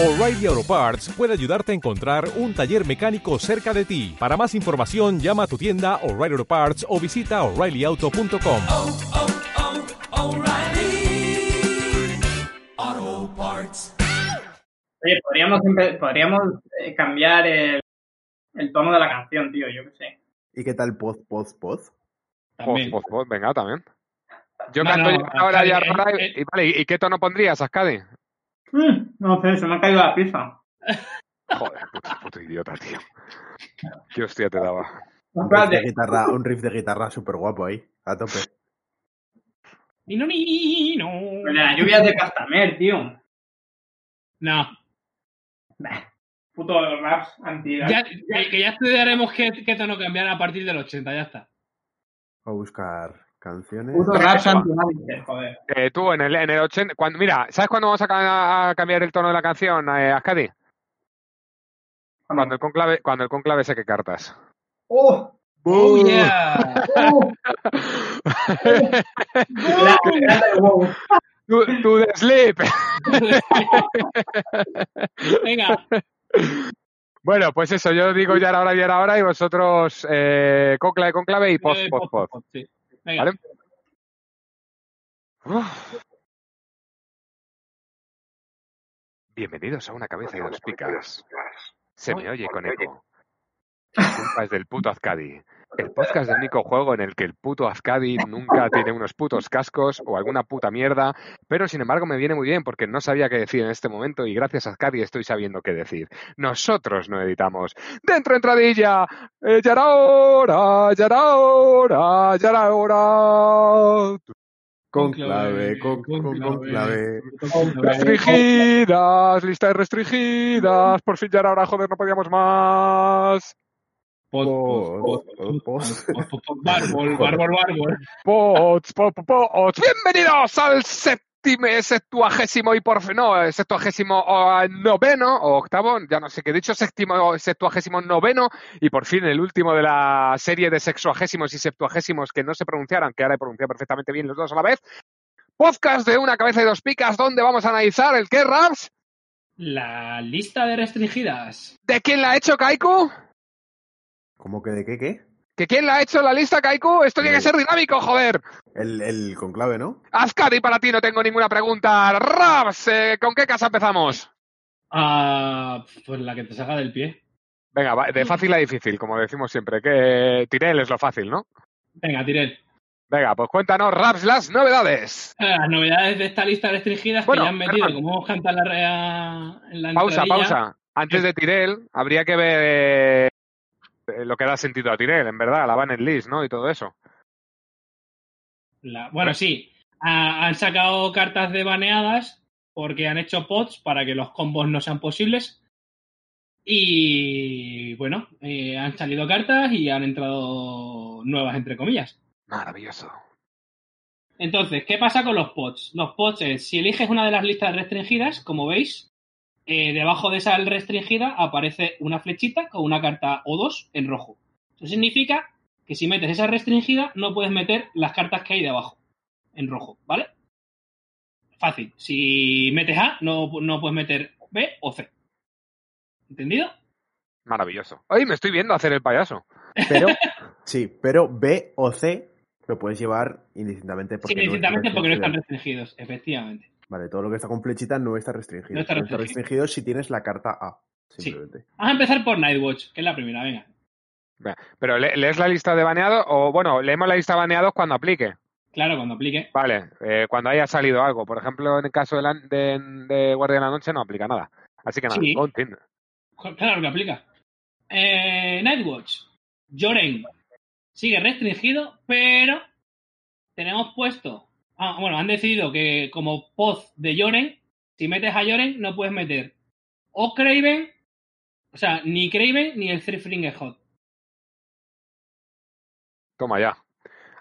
O'Reilly Auto Parts puede ayudarte a encontrar un taller mecánico cerca de ti. Para más información, llama a tu tienda O'Reilly Auto Parts o visita oreillyauto.com. oh, oh, Parts. Oye, podríamos, eh, cambiar el, el tono de la canción, tío, yo qué sé. ¿Y qué tal post, post, post? También. Pues, pues, venga, también. Yo No, canto no, ya ahora ya eh, eh. y, vale, ¿y qué tono pondrías, Ascadi? Mm, no sé, se me ha caído la pizza. Joder, puto, puto idiota, tío. Qué hostia te daba. Un riff de guitarra, un riff de guitarra súper guapo ahí, a tope. Ni no, ni no. Pero La lluvia es de Castamer, tío. No. Puto raps anti Ya, que, que ya estudiaremos qué, qué tono cambiar a partir del 80, ya está. A buscar canciones. Puto raps anti joder. Eh, tú, en el, en el 80, cuando, mira, ¿sabes cuándo vamos a, ca- a cambiar el tono de la canción, eh, Ascadi? Cuando el conclave, cuando el conclave seque cartas. ¡Oh! Oh, yeah. ¡Oh! La- la del wow. To, to the sleep. Venga, Bueno, pues eso, yo digo ya era hora, ya era hora y vosotros eh, conclave, conclave y post, eh, post, post. sí. Venga. ¿Vale? Uf. Bienvenidos a una cabeza y dos picas. Se me oye con eco. Culpa es del puto Azcadi. El podcast del único juego en el que el puto Azcadi nunca tiene unos putos cascos o alguna puta mierda, pero sin embargo me viene muy bien porque no sabía qué decir en este momento y gracias a Azcadi estoy sabiendo qué decir. Nosotros no editamos. ¡Dentro entradilla! Eh, ¡Ya era hora! ¡Ya era hora! ¡Ya era hora! Con clave, con, con, con clave. Restringidas, listas restringidas, por fin ya era hora, joder, no podíamos más. Bárbol, bárbol, bárbol. Pots, po, po, pots. Bienvenidos al séptimo, septuagésimo y por fin, no, eh, septuagésimo o, noveno, o octavo, ya no sé qué he dicho, séptimo, septuagésimo noveno, y por fin el último de la serie de sexuagésimos y septuagésimos que no se pronunciaran, que ahora he pronunciado perfectamente bien los dos a la vez. Podcast de una cabeza y dos picas, donde vamos a analizar el que, Raps, La lista de restringidas. de quién la ha hecho Kaiku. ¿Cómo que de qué, qué? ¿Que quién la ha hecho la lista, Kaiku? Esto tiene que ser dinámico, joder. El, el con clave, ¿no? Azcadi, para ti no tengo ninguna pregunta. Raps, eh, ¿con qué casa empezamos? Ah, pues la que te salga del pie. Venga, va, de fácil a difícil, como decimos siempre, que Tirel es lo fácil, ¿no? Venga, tiré. Venga, pues cuéntanos, Raps, las novedades. Las novedades de esta lista restringidas Bueno, que ya han metido, perdón. como hemos cantado en la, rea- en la Pausa, entradilla. pausa. Antes de Tirel, habría que ver eh, lo que da sentido a Tirel, en verdad, la Banner List, ¿no? Y todo eso. La- bueno, sí. Ha- han sacado cartas de baneadas porque han hecho pods para que los combos no sean posibles. Y bueno, eh, han salido cartas y han entrado nuevas, entre comillas. Maravilloso. Entonces, ¿qué pasa con los pods? Los pods es, si eliges una de las listas restringidas, como veis, eh, debajo de esa restringida aparece una flechita con una carta o dos en rojo. Eso significa que si metes esa restringida, no puedes meter las cartas que hay debajo en rojo, ¿vale? Fácil. Si metes A, no, no puedes meter B o C. ¿Entendido? Maravilloso. Ay, me estoy viendo hacer el payaso. Pero, sí, pero B o C lo puedes llevar indistintamente porque Sí, no indistintamente porque no están restringido. restringidos, efectivamente. Vale, todo lo que está con flechita no está restringido. No está restringido. restringido si tienes la carta A, Sí. simplemente. Vamos a empezar por Nightwatch, que es la primera, venga. Pero ¿le- ¿lees la lista de baneados? O bueno, leemos la lista de baneados cuando aplique. Claro, cuando aplique. Vale, eh, cuando haya salido algo. Por ejemplo, en el caso de, la- de, de Guardia de la Noche no aplica nada. Así que nada, Sí. Claro que aplica. Eh, Nightwatch. Joren. Sigue restringido, pero tenemos puesto. Ah, bueno, han decidido que como poz de Joren, si metes a Joren, no puedes meter o Craven, o sea, ni Craven ni el Three Finger Hot. Toma ya.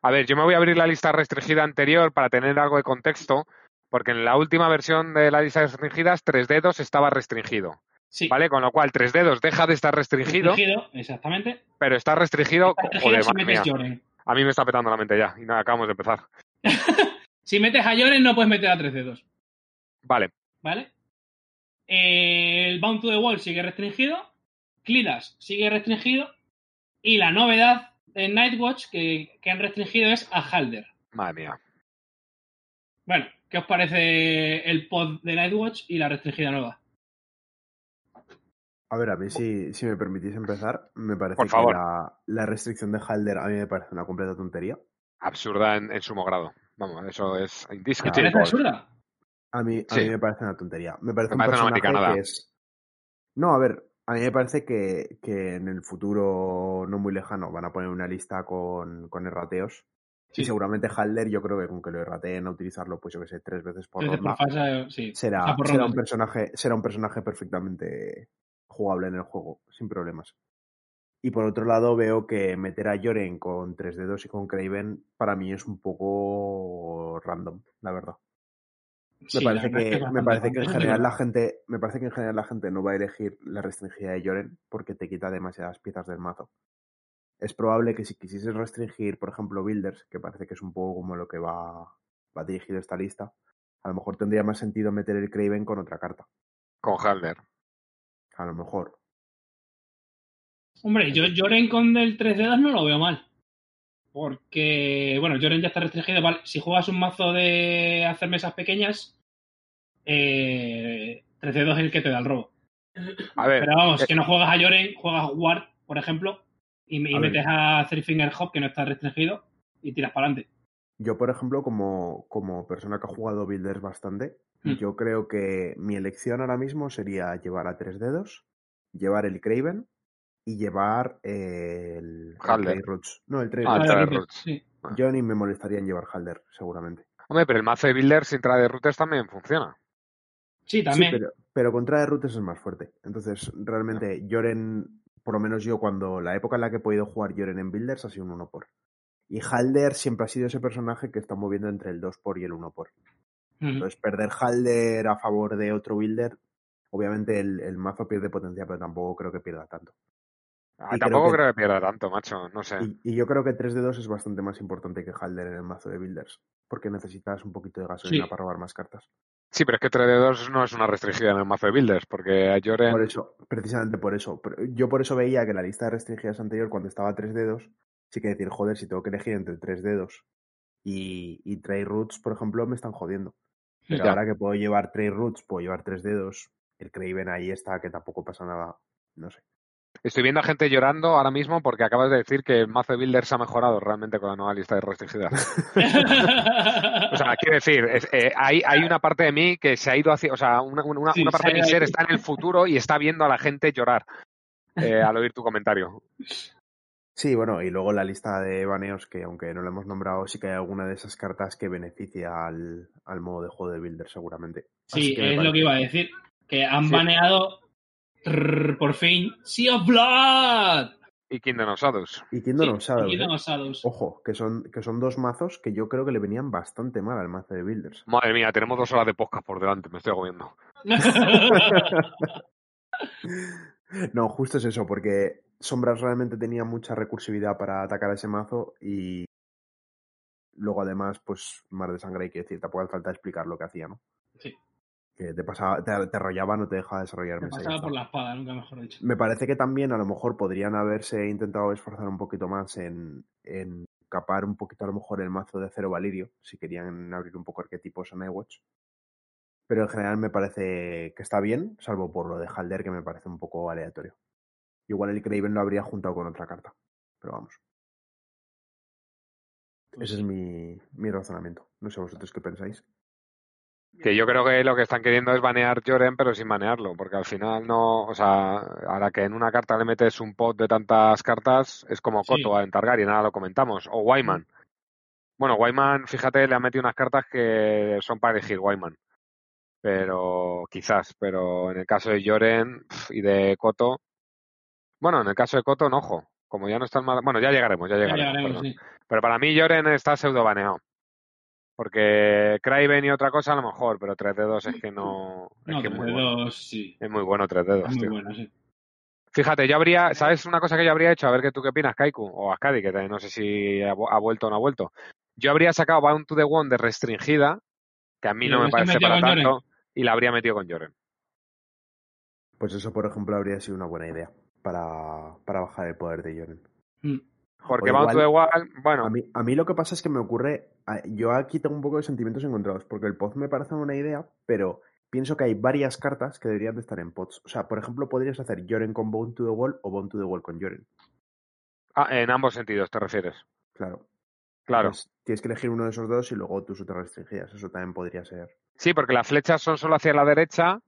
A ver, yo me voy a abrir la lista restringida anterior para tener algo de contexto, porque en la última versión de la lista restringidas, tres dedos estaba restringido. Sí. ¿Vale? Con lo cual, tres dedos deja de estar restringido, Restringido, exactamente. pero está restringido. Está restringido Joder, si madre metes mía. Joren. A mí me está petando la mente ya, y nada, acabamos de empezar. Si metes a Joren, no puedes meter a tres dedos. Vale, ¿Vale? Eh, el Bound to the Wall sigue restringido, Clidas sigue restringido, y la novedad de Nightwatch que, que han restringido es a Halder. Madre mía. Bueno, ¿qué os parece el pod de Nightwatch y la restringida nueva? A ver, a mí si, si me permitís empezar, me parece Por que la, la restricción de Halder a mí me parece una completa tontería. Absurda en, en sumo grado. Vamos, eso es ¿Te indiscutible. parece absurda? A mí, a Sí. mí me parece una tontería. Me parece Me un parece una personaje americanada. que es... No, a ver, a mí me parece que, que en el futuro no muy lejano van a poner una lista con, con errateos. Sí. Y seguramente Halder, yo creo que con que lo errateen a utilizarlo, pues yo que sé, tres veces por ronda, sí. será, por un personaje, será un personaje perfectamente jugable en el juego, sin problemas. Y por otro lado, veo que meter a Joren con tres dedos y con Craven para mí es un poco random, la verdad. Me Sí, parece es que, me parece que en general la gente, me parece que en general la gente no va a elegir la restringida de Joren porque te quita demasiadas piezas del mazo. Es probable que si quisieses restringir, por ejemplo, Builders, que parece que es un poco como lo que va, va dirigido esta lista, a lo mejor tendría más sentido meter el Craven con otra carta. Con Halder. A lo mejor. Hombre, yo Joren con el 3 dedos no lo veo mal. Porque, bueno, Joren ya está restringido. Vale, si juegas un mazo de hacer mesas pequeñas, eh, 3 dedos es el que te da el robo. A ver, Pero vamos, eh, que no juegas a Joren, juegas a Ward, por ejemplo, y, y A ver. metes a Three Finger Hop, que no está restringido, y tiras para adelante. Yo, por ejemplo, como, como persona que ha jugado Builders bastante, Hmm. yo creo que mi elección ahora mismo sería llevar a tres dedos, llevar el Craven y llevar el, Halder. Trade Roots. No, el Trade Ah, el Roots. Sí. Yo ni me molestaría en llevar Halder, seguramente. hombre, pero el mazo de Builder sin traer de routes también funciona. Sí, también. Sí, pero, pero con Trade Roots es más fuerte. Entonces, realmente, Joren, por lo menos yo, cuando la época en la que he podido jugar Joren en Builders ha sido un 1 por. Y Halder siempre ha sido ese personaje que está moviendo entre el 2 por y el 1 por. Entonces, perder Halder a favor de otro builder, obviamente el, el mazo pierde potencia, pero tampoco creo que pierda tanto. Ah, creo tampoco que- creo que pierda tanto, macho. No sé. Y, y yo creo que 3 de 2 es bastante más importante que Halder en el mazo de builders, porque necesitas un poquito de gasolina Sí. para robar más cartas. Sí, pero es que 3 de 2 no es una restringida en el mazo de Builders, porque a Joren. Por eso, precisamente por eso. Yo por eso veía que la lista de restringidas anterior, cuando estaba 3 dedos, sí que decir, joder, si tengo que elegir entre 3 dedos y, y Trade Roots, por ejemplo, me están jodiendo. Pero Ya. ahora que puedo llevar Trade Roots, puedo llevar 3 dedos, el Craven ahí está, que tampoco pasa nada, no sé. Estoy viendo a gente llorando ahora mismo porque acabas de decir que el mazo de Builders ha mejorado realmente con la nueva lista de restringidas. O sea, quiero decir, es- eh, hay, hay una parte de mí que se ha ido hacia, o sea, una, una- Sí, una parte se de mi ser está en el futuro y está viendo a la gente llorar eh, al oír tu comentario. Sí, bueno, y luego la lista de baneos, que aunque no lo hemos nombrado, sí que hay alguna de esas cartas que beneficia al, al modo de juego de Builder, seguramente. Sí, es lo que iba a decir. Que han Sí. baneado trrr, por fin Sea of Blood. Y Kingdom of Shadows. Y Kingdom Sí, of Shadows, y Kingdom ¿eh? of Shadows. Ojo, que son, que son dos mazos que yo creo que le venían bastante mal al mazo de Builders. Madre mía, tenemos dos horas de podcast por delante, me estoy agobiando. No, justo es eso, porque Sombras realmente tenía mucha recursividad para atacar a ese mazo y luego además, pues, mar de sangre hay que decir, tampoco hace falta explicar lo que hacía, ¿no? Sí. Que te pasaba, te, te arrollaba, no te dejaba desarrollar ya pasaba por la espada, nunca mejor dicho. Me parece que también a lo mejor podrían haberse intentado esforzar un poquito más en, en capar un poquito a lo mejor el mazo de Cero Valirio, si querían abrir un poco arquetipos en iWatch. Pero en general me parece que está bien, salvo por lo de Halder, que me parece un poco aleatorio. Igual el Craven lo habría juntado con otra carta. Pero vamos, Pues ese es mi, mi razonamiento. No sé vosotros qué pensáis. Que yo creo que lo que están queriendo es banear Joren, pero sin banearlo, porque al final no, o sea, ahora que en una carta le metes un pot de tantas cartas, es como Sí. Koto en Targaryen, ahora lo comentamos, o Wyman. Bueno, Wyman, fíjate, le ha metido unas cartas que son para elegir Wyman. Pero, quizás, pero en el caso de Joren y de Koto, bueno, en el caso de Koto, no, ojo, como ya no están mal, bueno, ya llegaremos, ya Ya llegaremos. sí. Pero para mí Joren está pseudo baneado. Porque Craven y otra cosa a lo mejor, pero 3 dedos es que no. Es No, que es tres muy bueno. dedos, sí. Es muy bueno 3 dedos, Es muy tío. bueno, sí. Fíjate, yo habría, ¿sabes una cosa que yo habría hecho? A ver qué tú qué opinas, Kaiku, o Ascadi, que no sé si ha, vu- ha vuelto o no ha vuelto. Yo habría sacado Bound to the One de restringida, que a mí no me parece para tanto, y la habría metido con Joren. Pues eso, por ejemplo, habría sido una buena idea para, para bajar el poder de Joren. Mm. Porque Bound to the igual- Wall, bueno, A mí, a mí lo que pasa es que me ocurre. Yo aquí tengo un poco de sentimientos encontrados, porque el pod me parece una idea, pero pienso que hay varias cartas que deberían de estar en pods. O sea, por ejemplo, podrías hacer Joren con Bound to the Wall o Bound to the Wall con Joren. ah, en ambos sentidos te refieres. Claro. Claro. Entonces, tienes que elegir uno de esos dos y luego tus otras restringidas. Eso también podría ser. Sí, porque las flechas son solo hacia la derecha.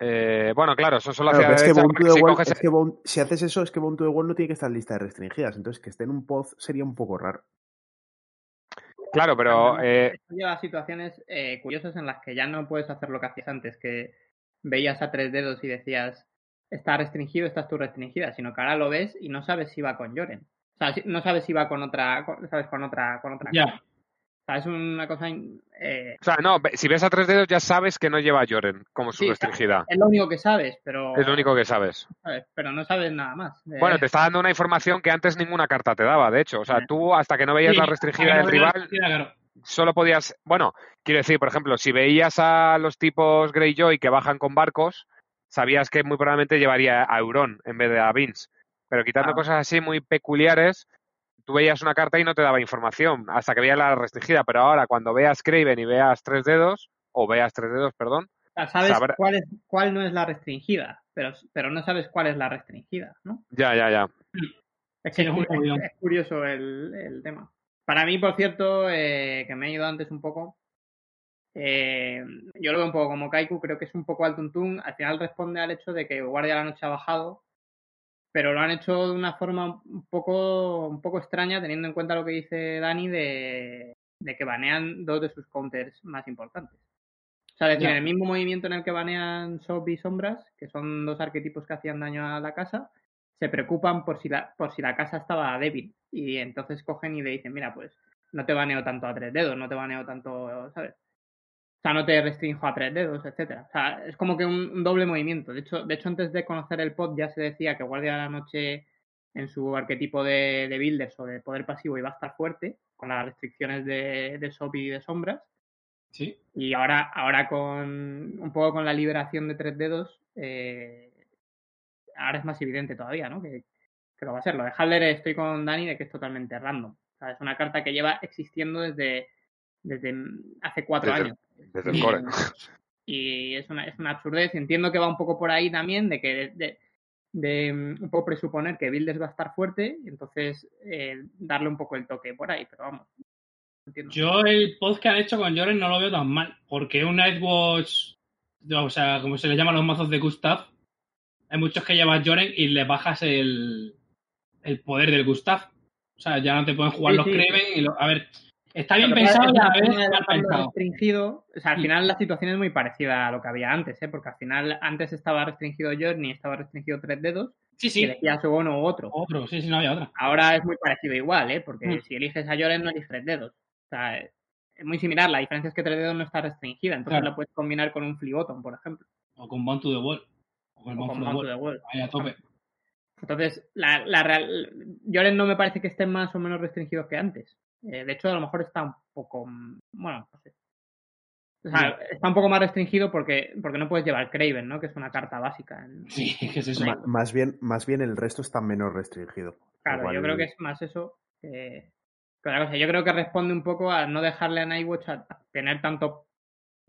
Eh, bueno, claro, son solo Claro, hacia pero es que si, coges- es que si haces eso, es que Bound to the Wall no tiene que estar en lista de restringidas. Entonces, que esté en un pod sería un poco raro. Claro, pero eh, Esto lleva a situaciones eh, curiosas en las que ya no puedes hacer lo que hacías antes, que veías a tres dedos y decías, está restringido, estás tú restringida, sino que ahora lo ves y no sabes si va con Joren. O sea, si- no sabes si va con otra, con- sabes, con otra, con otra. Ya. cosa. O sea, es una cosa, eh, o sea, no, si ves a tres dedos ya sabes que no lleva a Joren como su Sí, restringida. es lo único que sabes, pero, Es lo único que sabes. ¿sabes? pero no sabes nada más. Eh, Bueno, te está dando una información que antes ninguna carta te daba, de hecho. O sea, Sí. tú hasta que no veías Sí, la restringida no del rival, claro. solo podías. Bueno, quiero decir, por ejemplo, si veías a los tipos Greyjoy que bajan con barcos, sabías que muy probablemente llevaría a Euron en vez de a Vince. Pero quitando cosas así muy peculiares, tú veías una carta y no te daba información hasta que veías la restringida. Pero ahora, cuando veas Craven y veas tres dedos, o veas tres dedos, perdón, sabes sabrá- cuál, es, cuál no es la restringida, pero, pero no sabes cuál es la restringida, ¿no? ya, ya, ya. Es que es curioso el, el tema. Para mí, por cierto, eh, que me he ido antes un poco, eh, yo lo veo un poco como Kaiku, creo que es un poco al tuntún. Al final responde al hecho de que Guardia de la Noche ha bajado, pero lo han hecho de una forma un poco, un poco extraña, teniendo en cuenta lo que dice Dani de, de que banean dos de sus counters más importantes. O sea, es decir, en el mismo movimiento en el que banean Sob y Sombras, que son dos arquetipos que hacían daño a la casa, se preocupan por si la, por si la casa estaba débil. Y entonces cogen y le dicen, mira, pues no te baneo tanto a tres dedos, no te baneo tanto, ¿sabes? O sea, no te restringo a tres dedos, etcétera. O sea, es como que un, un doble movimiento. De hecho, de hecho, antes de conocer el pod ya se decía que Guardia de la Noche en su arquetipo de, de builders o de poder pasivo iba a estar fuerte, con las restricciones de, de Sob y de sombras. Sí. Y ahora, ahora con un poco con la liberación de tres dedos, eh, ahora es más evidente todavía, ¿no? Que, que lo va a ser. Lo de Haller estoy con Dani de que es totalmente random. O sea, es una carta que lleva existiendo desde, desde hace cuatro Desde- años. Desde el Y- core. Y es una, es una absurdez. Entiendo que va un poco por ahí también, de que de, de- de, mm, un poco presuponer que Builders va a estar fuerte, entonces eh, darle un poco el toque por ahí, pero vamos. Entiendo. Yo el pod que han hecho con Joren no lo veo tan mal, porque un Nightwatch, o sea, como se le llaman los mazos de Gustav, hay muchos que llevan Joren y le bajas el, el poder del Gustav. O sea, ya no te pueden jugar Sí, los sí. Kraven. Y lo- a ver, está bien pensado y a la vez de mal pensado. restringido, o sea, al final la situación es muy parecida a lo que había antes, ¿eh? porque al final antes estaba restringido Journey, estaba restringido tres dedos, Sí, y sí. elegías o uno u otro. Otro, sí, sí, no había otra. Ahora es muy parecido igual, ¿eh? porque Mm. si eliges a Joren no eliges tres dedos. O sea, es muy similar, la diferencia es que tres dedos no está restringida, entonces Claro. la puedes combinar con un Fliboton, por ejemplo, O con to the Wall. O con o con the Bound Wall. Ahí a tope. Entonces, la, la real, Joren no me parece que estén más o menos restringidos que antes. Eh, de hecho, a lo mejor está un poco. Bueno, no sé. O sea, está un poco más restringido porque, porque no puedes llevar Craven, ¿no? Que es una carta básica. en- Sí, ¿qué es eso? Más, bien, más bien el resto está menos restringido. Claro, Igual- yo creo que es más eso que, que otra cosa. Yo creo que responde un poco a no dejarle a Nightwatch a tener tanto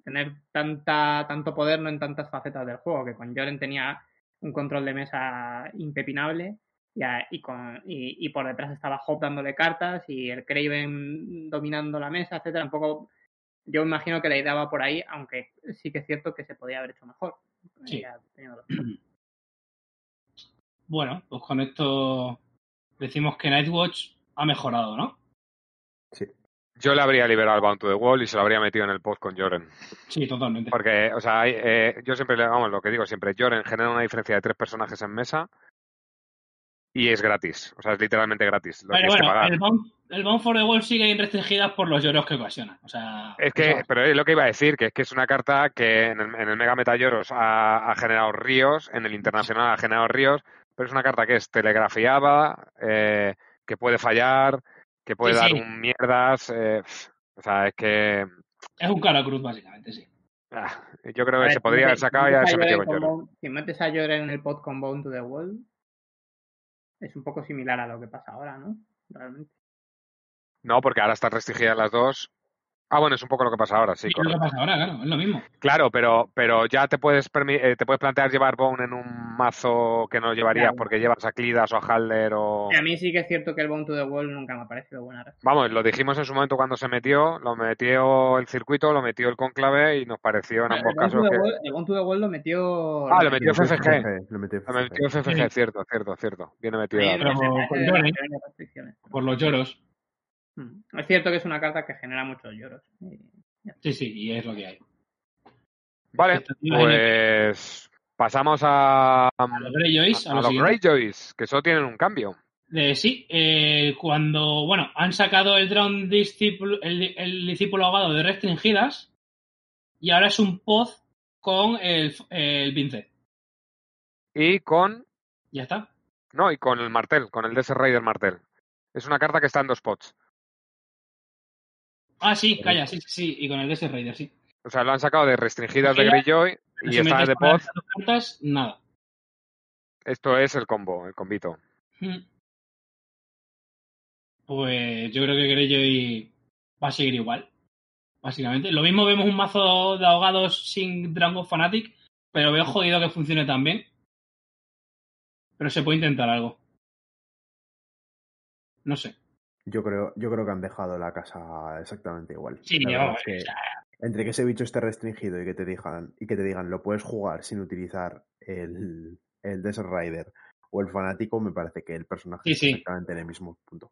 tener tanta tanto poder no en tantas facetas del juego, que con Joren tenía un control de mesa impepinable y, a- y, con, y, y por detrás estaba Hop dándole cartas y el Craven dominando la mesa, etcétera. Un poco, yo imagino que la idea va por ahí, aunque sí que es cierto que se podía haber hecho mejor. Sí. Ya Bueno, pues con esto decimos que Nightwatch ha mejorado, ¿no? Sí. Yo le habría liberado al Bound to the Wall y se lo habría metido en el post con Joren. Sí, totalmente. Porque, o sea, hay, eh, yo siempre, le- vamos, lo que digo siempre, Joren genera una diferencia de tres personajes en mesa y es gratis. O sea, es literalmente gratis. Lo Pero bueno, pagar. el Bound, el Bound for the Wall sigue restringidas por los lloros que ocasiona. O sea, Es que, pero es lo que iba a decir, que es que es una carta que en el, en el Mega Meta Lloros ha, ha generado ríos, en el Internacional ha generado ríos, pero es una carta que es telegrafiada, eh, que puede fallar, que puede Sí, dar sí. un mierdas, eh, o sea, es que es un cara cruz, básicamente, sí. Ah, yo creo que ver, se podría haber sacado y haberse metido con con Lloro. Bone- Si metes a Joren en el pod con Bone to the Wall, es un poco similar a lo que pasa ahora, ¿no? Realmente. No, porque ahora están restringidas las dos. Ah, bueno, es un poco lo que pasa ahora, sí, Y es lo que pasa ahora, claro, es lo mismo. Claro, pero, pero ya te puedes, eh, te puedes plantear llevar Bone en un mazo que no llevarías Claro. porque llevas a Klidas o a Halder o... Y a mí sí que es cierto que el Bone to the Wall nunca me ha parecido buena respuesta. Vamos, lo dijimos en su momento cuando se metió, lo metió el circuito, lo metió el conclave y nos pareció en ambos casos que... Wall- el Bone to the Wall lo metió... Ah, lo metió Lo metió FFG. Lo metió Lo metió FFG. Sí. cierto, cierto, cierto. Viene metido. Ahí. Pero restricciones. Por los lloros. Mm. Es cierto que es una carta que genera muchos lloros. Y- Sí, sí, y es lo que hay. Vale, pues pasamos a, A los Greyjoys, a, a lo los siguiente. Greyjoys, que solo tienen un cambio. Eh, sí, eh, cuando, bueno, han sacado el Drown Disciple- el, el discípulo ahogado de restringidas y ahora es un pod con el, el Vince. Y con... Ya está. No, y con el martel, con el Desert Raider martel. Es una carta que está en dos pots. Ah, sí, calla, sí, sí, sí, y con el DS Raider, sí. O sea, lo han sacado de restringidas de Greyjoy y Si está de pod. cartas, nada. Esto es el combo, el combito. Mm. Pues yo creo que Greyjoy va a seguir igual, básicamente. Lo mismo vemos un mazo de ahogados sin Dragon Fanatic, pero veo jodido que funcione tan bien. Pero se puede intentar algo. No sé. Yo creo, yo creo que han dejado la casa exactamente igual. Sí, es que entre que ese bicho esté restringido y que te digan, y que te digan lo puedes jugar sin utilizar el, el Desert Rider o el fanático, me parece que el personaje Sí, es sí. exactamente en el mismo punto.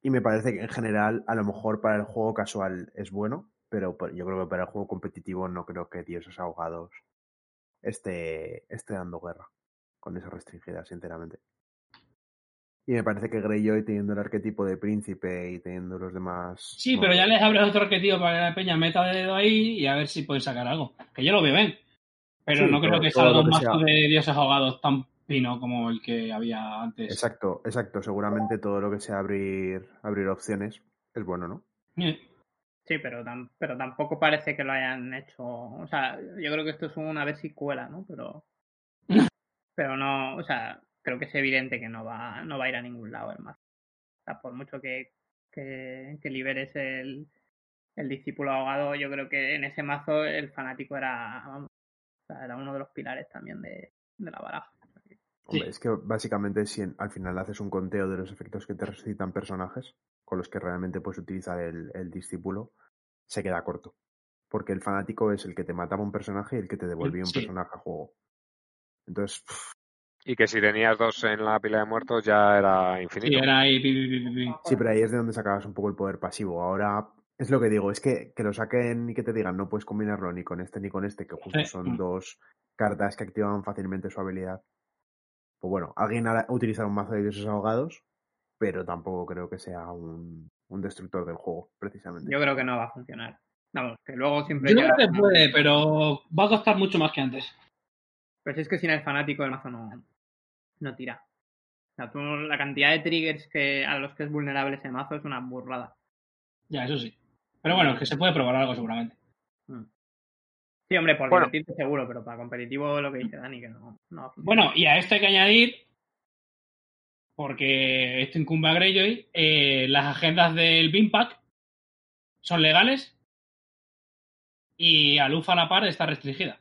Y me parece que en general, a lo mejor para el juego casual es bueno, pero yo creo que para el juego competitivo no creo que Dioses Ahogados esté, esté dando guerra con esa restringida, sinceramente. Y me parece que Greyjoy teniendo el arquetipo de príncipe y teniendo los demás... Sí, pero ya les abres otro arquetipo para que la peña meta dedo ahí y a ver si pueden sacar algo. Que yo lo veo bien. Pero Sí, no creo que salga un mazo de dioses ahogados tan pino como el que había antes. Exacto, exacto. Seguramente todo lo que sea abrir, abrir opciones es bueno, ¿no? Sí, pero, pero tampoco parece que lo hayan hecho. O sea, yo creo que esto es una ver si cuela, ¿no? Pero. Pero no, o sea, creo que es evidente que no va, no va a ir a ningún lado el mazo. O sea, por mucho que, que, que liberes el, el discípulo ahogado, yo creo que en ese mazo el fanático era, vamos, o sea, era uno de los pilares también de, de la baraja. Hombre, Sí. es que básicamente si en- al final haces un conteo de los efectos que te resucitan personajes con los que realmente puedes utilizar el, el discípulo, se queda corto. Porque el fanático es el que te mataba un personaje y el que te devolvía un personaje a juego. Entonces, pff, Y que si tenías dos en la pila de muertos ya era sí, infinito. era ahí. pi, pi, pi, sí, pero ahí es de donde sacabas un poco el poder pasivo. Ahora, es lo que digo, es que, que lo saquen y que te digan no puedes combinarlo ni con este ni con este, que justo Sí. son dos cartas que activan fácilmente su habilidad. Pues bueno, alguien hará utilizar un mazo de dioses ahogados, pero tampoco creo que sea un, un destructor del juego, precisamente. Yo creo que no va a funcionar. Vamos, que luego siempre Yo creo que puede, pero va a costar mucho más que antes. Pues es que sin el fanático el mazo no, no tira. O sea, tú, la cantidad de triggers que, a los que es vulnerable ese mazo es una burrada. Ya, eso sí. Pero bueno, es que se puede probar algo seguramente. Sí, hombre, por Bueno. divertirte seguro, pero para competitivo lo que dice Dani, que no, no. Bueno, y a esto hay que añadir, porque esto incumbe a Greyjoy, eh, las agendas del Bimpack son legales y Alufa a la par está restringida.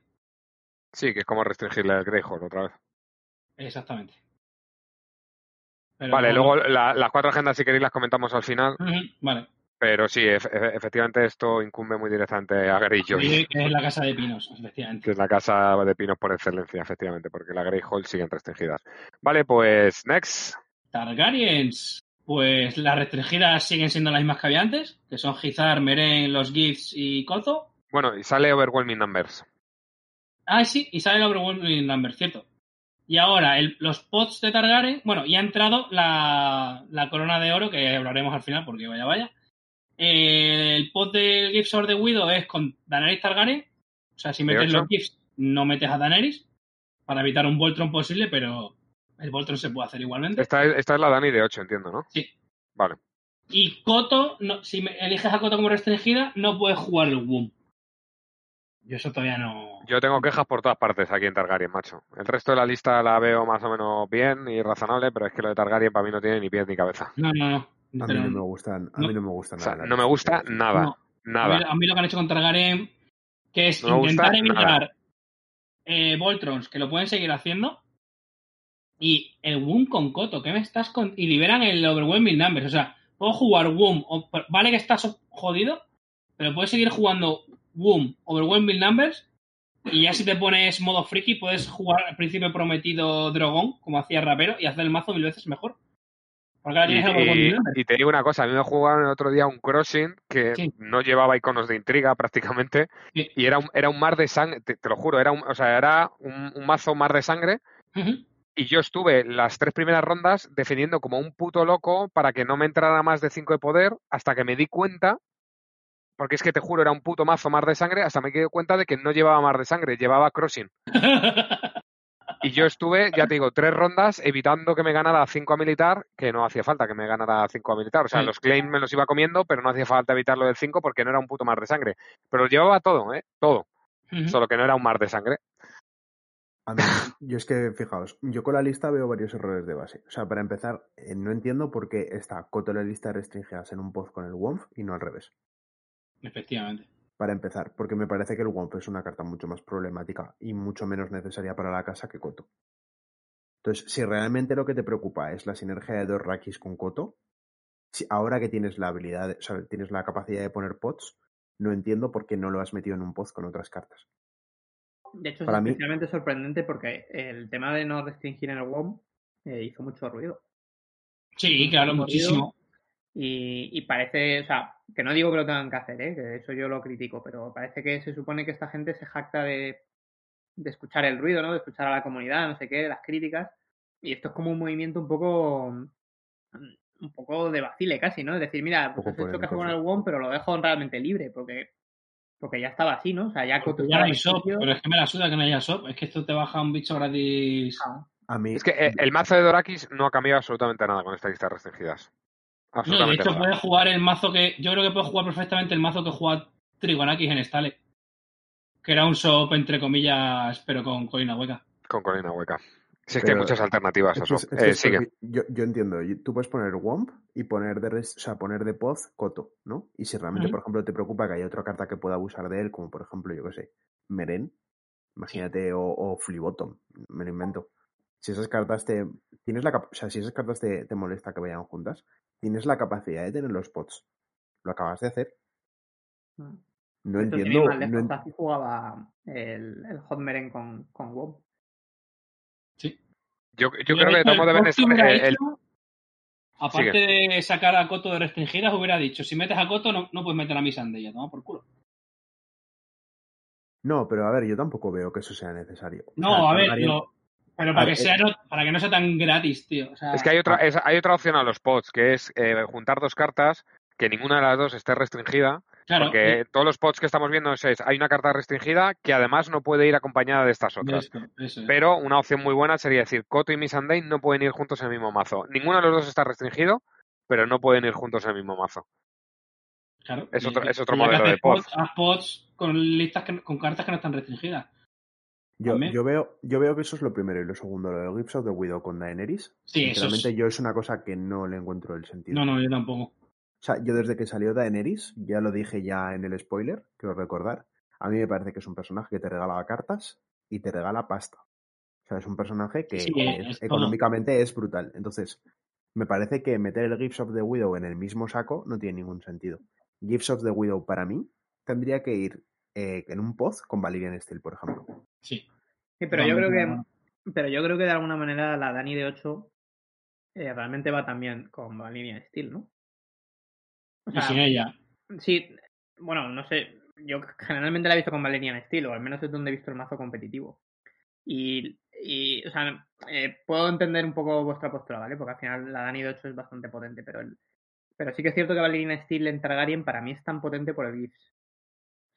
Sí, que es como restringirle al Greyhawk otra vez. Exactamente. Pero Vale, luego la- las cuatro agendas si queréis las comentamos al final, Vale. pero sí, ef- efe- efectivamente esto incumbe muy directamente a Greyjoy, Greyjoy, que es la casa de pinos, efectivamente. que es la casa de pinos por excelencia, efectivamente, porque la Greyhawk siguen restringidas. Vale, pues next. Targaryens. Pues las restringidas siguen siendo las mismas que había antes, que son Gizar, Meren, los Gifts y Kozo. Bueno, y sale Overwhelming Numbers. Ah, sí, y sale el Overwhelming Number, cierto. Y ahora, el- los pots de Targaryen, bueno, y ha entrado la, la corona de oro, que hablaremos al final, porque vaya, vaya. Eh, el pot del Gifts of the Widow es con Daenerys Targaryen. O sea, si metes los Gifts, no metes a Daenerys, para evitar un Voltron posible, pero el Voltron se puede hacer igualmente. Esta es, esta es la Dani de 8, entiendo, ¿no? Sí. Vale. Y Koto, no, si me- eliges a Koto como restringida, no puedes jugar el WUM. Yo eso todavía no. Yo tengo quejas por todas partes aquí en Targaryen, macho. El resto de la lista la veo más o menos bien y razonable, pero es que lo de Targaryen para mí no tiene ni pies ni cabeza. No, no, no. A mí no me gustan, a mí no me gusta O nada. sea, no me gusta nada. A mí, nada. a mí lo que han hecho con Targaryen, que es No intentar evitar eh, Voltrons, que lo pueden seguir haciendo, y el Womb con Coto, que me estás con... Y liberan el Overwhelming Numbers. O sea, puedo jugar Womb, o- vale que estás jodido, pero puedes seguir jugando Womb, Overwhelming Numbers, y ya si te pones modo friki, puedes jugar al Príncipe Prometido Drogon, como hacía Rapero, y hacer el mazo mil veces mejor. Porque ahora Y, tienes el Overwhelming y- Numbers. y te digo una cosa, a mí me jugaron el otro día un crossing que Sí. no llevaba iconos de intriga prácticamente Sí. y era un, era un mar de sangre, te, te lo juro, era un, o sea, era un, un mazo mar de sangre y yo estuve las tres primeras rondas defendiendo como un puto loco para que no me entrara más de 5 de poder hasta que me di cuenta, porque es que te juro, era un puto mazo mar de sangre, hasta me di cuenta de que no llevaba mar de sangre, llevaba crossing. Y yo estuve, ya te digo, tres rondas evitando que me ganara 5 a militar, que no hacía falta que me ganara 5 a militar. O sea, Sí. los claims me los iba comiendo, pero no hacía falta evitarlo del 5 porque no era un puto mar de sangre. Pero lo llevaba todo, ¿eh? Todo. Solo que no era un mar de sangre. A mí, yo es que, fijaos, yo con la lista veo varios errores de base. O sea, para empezar, eh, no entiendo por qué está Coto en la lista restringidas en un post con el WOMF y no al revés. Efectivamente. Para empezar, porque me parece que el WOMF es una carta mucho más problemática y mucho menos necesaria para la casa que Coto. Entonces, si realmente lo que te preocupa es la sinergia de dos Rakis con Coto, si ahora que tienes la habilidad, o sea, tienes la capacidad de poner pots, no entiendo por qué no lo has metido en un post con otras cartas. De hecho, Para es mí- especialmente sorprendente porque el tema de no restringir en el WOM eh, hizo mucho ruido. Sí, claro, muchísimo. Y, y parece, o sea, que no digo que lo tengan que hacer, ¿eh? que eso yo lo critico, pero parece que se supone que esta gente se jacta de, de escuchar el ruido, ¿no? De escuchar a la comunidad, no sé qué, las críticas. Y esto es como un movimiento un poco un poco de vacile casi, ¿no? Es decir, mira, pues has hecho caso con el WOM, pero lo dejo realmente libre, porque porque ya estaba así, ¿no? O sea, ya Porque ya no hay pero es que me la suda que no haya SOP. Es que esto te baja un bicho gratis. Ah, A mí, Es que eh, el mazo de Dorakis no ha cambiado absolutamente nada con esta lista de restringidas. No, de hecho nada. puede jugar el mazo que. Yo creo que puede jugar perfectamente el mazo que juega Trigonakis en Stale. Que era un SOP entre comillas, pero con colina hueca. Con colina hueca. Si es que hay muchas alternativas. Es Eso. Eh, es sigue. Yo, yo entiendo, tú puedes poner Womp y poner de, res- o sea, poner de Poz Coto, ¿no? Y si realmente, por ejemplo, te preocupa que haya otra carta que pueda abusar de él, como por ejemplo, yo qué sé, Meren, imagínate, o, o Flibottom, me lo invento. Si esas cartas te. Tienes la o sea, si esas cartas te, te molesta que vayan juntas, tienes la capacidad de tener los pots. Lo acabas de hacer. ah. No Esto entiendo. no en- así jugaba el, el Hotmeren con, con WOM. Sí. Yo, yo Yo creo que de el Aparte de sacar a Coto de restringidas, hubiera dicho: si metes a Coto, no, no puedes meter a mi Sandella, toma por culo. No, pero a ver, yo tampoco veo que eso sea necesario. O No, sea, a ver, lo- pero para A que, ver, sea, eh, no- para que no sea tan gratis, tío. O sea, Es que hay otra, Ah. es- hay otra opción a los pods, que es eh, juntar dos cartas, que ninguna de las dos esté restringida, claro, porque todos los pods que estamos viendo es, hay una carta restringida que además no puede ir acompañada de estas eh, otras. esto, eso es. Pero una opción muy buena sería decir, Koto y Missandei no pueden ir juntos en el mismo mazo. Ninguno de los dos está restringido, pero no pueden ir juntos en el mismo mazo. Claro, es otro- es otro modelo de pods, haz pods con listas que, con cartas que no están restringidas. Yo, yo, veo, yo veo que eso es lo primero. Y lo segundo, lo de Gifts of the Widow con Daenerys. Sí, eso Sinceramente, es. yo es una cosa que no le encuentro el sentido. No, no, yo tampoco. O sea, yo desde que salió Daenerys, ya lo dije ya en el spoiler, quiero recordar, a mí me parece que es un personaje que te regala cartas y te regala pasta. O sea, es un personaje que Sí, es- es todo. económicamente es brutal. Entonces, me parece que meter el Gifts of the Widow en el mismo saco no tiene ningún sentido. Gifts of the Widow para mí tendría que ir eh, en un poz con Valerian Steel, por ejemplo. Sí. Sí, pero yo creo que pero yo creo que de alguna manera la Dani de 8 eh, realmente va también con Valinia Steel, ¿no? O Y sea, sin ella. sí, bueno, no sé, yo generalmente la he visto con Valerian Steel, o al menos es donde he visto el mazo competitivo. Y, y o sea, eh, puedo entender un poco vuestra postura, ¿vale? Porque al final la Dani de 8 es bastante potente, pero el, pero sí que es cierto que Valerian Steel en Targaryen para mí es tan potente por el GIFs.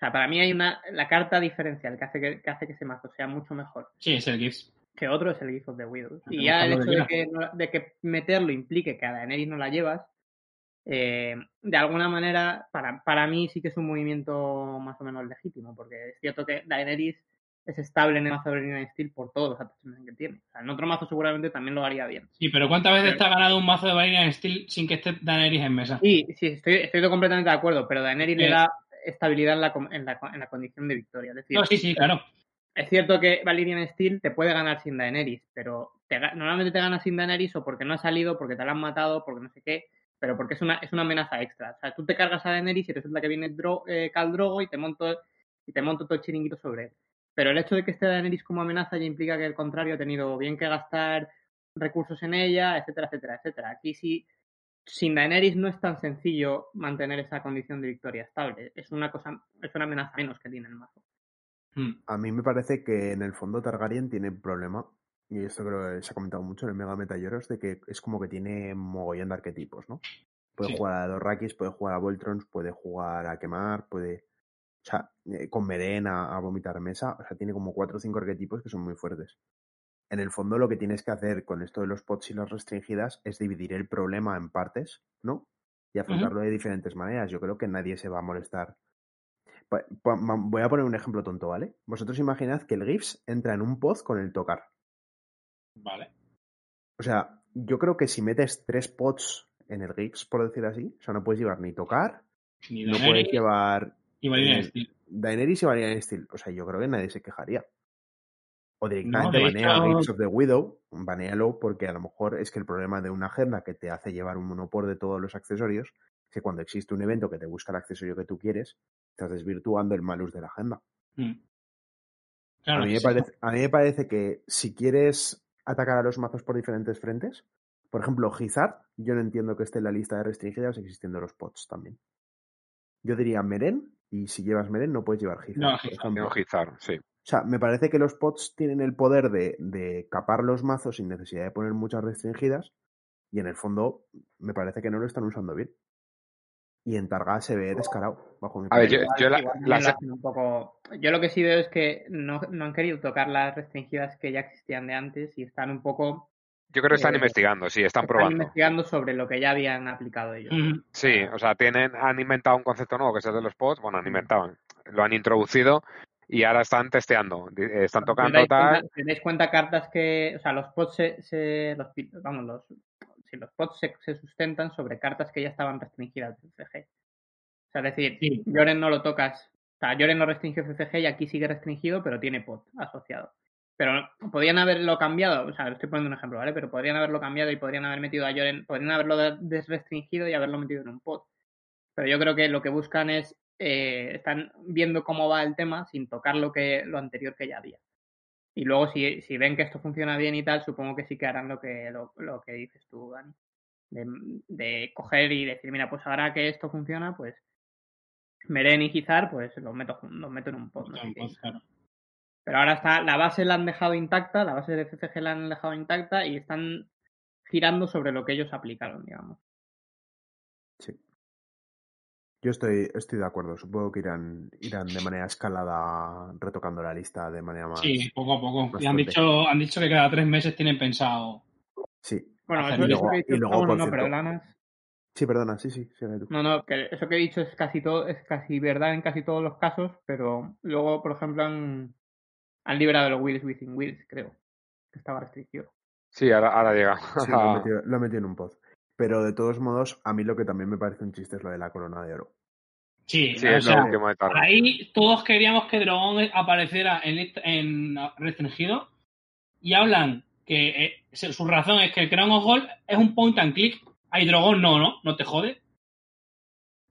O sea, para mí hay una la carta diferencial que hace que, que hace que ese mazo sea mucho mejor Sí, es el GIFs. que otro es el GIF of the. Aunque Y ya el hecho de que, no- de que meterlo implique que a Daenerys no la llevas, eh, de alguna manera, para, para mí sí que es un movimiento más o menos legítimo, porque es cierto que Daenerys es estable en el mazo de Valyrian Steel por todos los attachments que tiene. O sea, en otro mazo seguramente también lo haría bien. Sí, pero ¿cuántas veces te ha ganado un mazo de Valyrian Steel sin que esté Daenerys en mesa? Sí, sí, estoy, estoy completamente de acuerdo, pero Daenerys le Eh. da estabilidad en la, en, la, en la condición de victoria. Es decir, No, sí, sí, claro. es cierto que Valyrian Steel te puede ganar sin Daenerys, pero te normalmente te gana sin Daenerys o porque no ha salido, porque te la han matado, porque no sé qué, pero porque es una, es una amenaza extra. O sea, tú te cargas a Daenerys y resulta que viene Dro, eh, Khal Drogo y te monto y te monto todo el chiringuito sobre él. Pero el hecho de que esté Daenerys como amenaza ya implica que el contrario ha tenido bien que gastar recursos en ella, etcétera, etcétera, etcétera. Aquí sí, sin Daenerys no es tan sencillo mantener esa condición de victoria estable. Es una cosa, es una amenaza menos que tiene el mazo. Mm. A mí me parece que en el fondo Targaryen tiene un problema, y esto creo que se ha comentado mucho en el Mega Metayoros, de que es como que tiene mogollón de arquetipos, ¿no? Puede Sí. jugar a Dorrakis, puede jugar a Voltrons, puede jugar a quemar, puede. O sea, eh, con Meren a, a vomitar mesa. O sea, tiene como cuatro o cinco arquetipos que son muy fuertes. En el fondo, lo que tienes que hacer con esto de los pots y las restringidas es dividir el problema en partes, ¿no? Y afrontarlo de diferentes maneras. Yo creo que nadie se va a molestar. Pa- pa- ma- Voy a poner un ejemplo tonto, ¿vale? Vosotros imaginad que el GIFs entra en un pod con el tocar. Vale. O sea, yo creo que si metes tres pots en el GIFs, por decir así, o sea, no puedes llevar ni tocar, Ni no puedes llevar y Steel. Daenerys y Valyrian Steel. O sea, yo creo que nadie se quejaría. O directamente de banea hecho- of the Widow, banealo porque a lo mejor es que el problema de una agenda que te hace llevar un monopor de todos los accesorios es que cuando existe un evento que te busca el accesorio que tú quieres, estás desvirtuando el malus de la agenda. Mm. Claro, a, mí me sí. parece, a mí me parece que si quieres atacar a los mazos por diferentes frentes, por ejemplo, Gizard, yo no entiendo que esté en la lista de restringidas existiendo los pots también. Yo diría Meren, y si llevas Meren no puedes llevar Gizard. No, por Gizard, sí. O sea, me parece que los pots tienen el poder de, de capar los mazos sin necesidad de poner muchas restringidas, y en el fondo me parece que no lo están usando bien. Y en Targa se ve descarado, bajo mi A ver, yo, la- la lo se- hacen un poco... Yo lo que sí veo es que no, no han querido tocar las restringidas que ya existían de antes y están un poco yo creo que están eh, investigando, sí, están están probando. investigando sobre lo que ya habían aplicado ellos. Sí, o sea, tienen, han inventado un concepto nuevo que es el de los pods, bueno, han inventado, lo han introducido y ahora están testeando, eh, están tocando tal. cuenta- dais cuenta cartas que, o sea, los pods se, se- los, vamos, los, si los pods se, se sustentan sobre cartas que ya estaban restringidas del CG. O sea, es decir, Sí. Lloren no lo tocas, o sea, Lloren no restringe CCG y aquí sigue restringido, pero tiene pod asociado. Pero podrían haberlo cambiado, o sea, estoy poniendo un ejemplo, ¿vale? Pero podrían haberlo cambiado y podrían haber metido a Lloren, podrían haberlo de- desrestringido y haberlo metido en un pod. Pero yo creo que lo que buscan es, eh, están viendo cómo va el tema sin tocar lo que lo anterior que ya había. Y luego si, si ven que esto funciona bien y tal, supongo que sí que harán lo que, lo, lo que dices tú, Dani. De, de coger y decir, mira, pues ahora que esto funciona, pues Meren y Gizar, pues los meto, los meto en un pod. no. Pues, claro. Pero ahora está, la base la han dejado intacta, la base de CCG la han dejado intacta y están girando sobre lo que ellos aplicaron, digamos. Sí. Yo estoy, estoy de acuerdo. Supongo que irán, irán de manera escalada retocando la lista de manera más. Sí, poco a poco. Y han dicho, han dicho que cada tres meses tienen pensado. Sí. Bueno, eso, y eso luego- que he dicho, y luego, ah, no, cierto- perdonas. Sí, perdona, sí, sí, sí, tú. No, no, que eso que he dicho es casi todo, es casi verdad en casi todos los casos, pero luego, por ejemplo, han, han liberado los Wheels Within Wheels, creo, que estaba restringido. Sí, ahora, ahora llega. Sí, lo he, metido, lo he metido en un pod. Pero de todos modos, a mí lo que también me parece un chiste es lo de la corona de oro. Sí, Sí, o es lo sea, último de tarde. ahí todos queríamos que Drogon apareciera en, restringido y hablan que eh, su razón es que el Crown of Gold es un point and click. Hay Drogon no, ¿no? No te jode.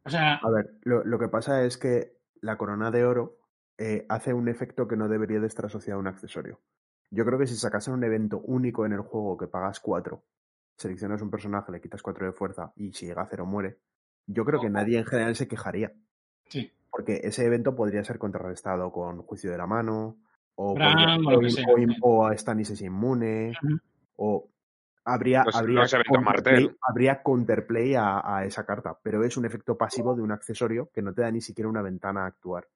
O sea, A ver, lo, lo que pasa es que la corona de oro eh, hace un efecto que no debería de estar asociado a un accesorio. Yo creo que si sacasen un evento único en el juego que pagas 4, seleccionas un personaje, le quitas 4 de fuerza y si llega a 0 muere, yo creo que nadie en general se quejaría. sí. Porque ese evento podría ser contrarrestado con juicio de la mano, o, podría- o a Stannis es inmune, o habría, Los- habría, counterplay, martel. habría counterplay a, a esa carta, pero es un efecto pasivo de un accesorio que no te da ni siquiera una ventana a actuar.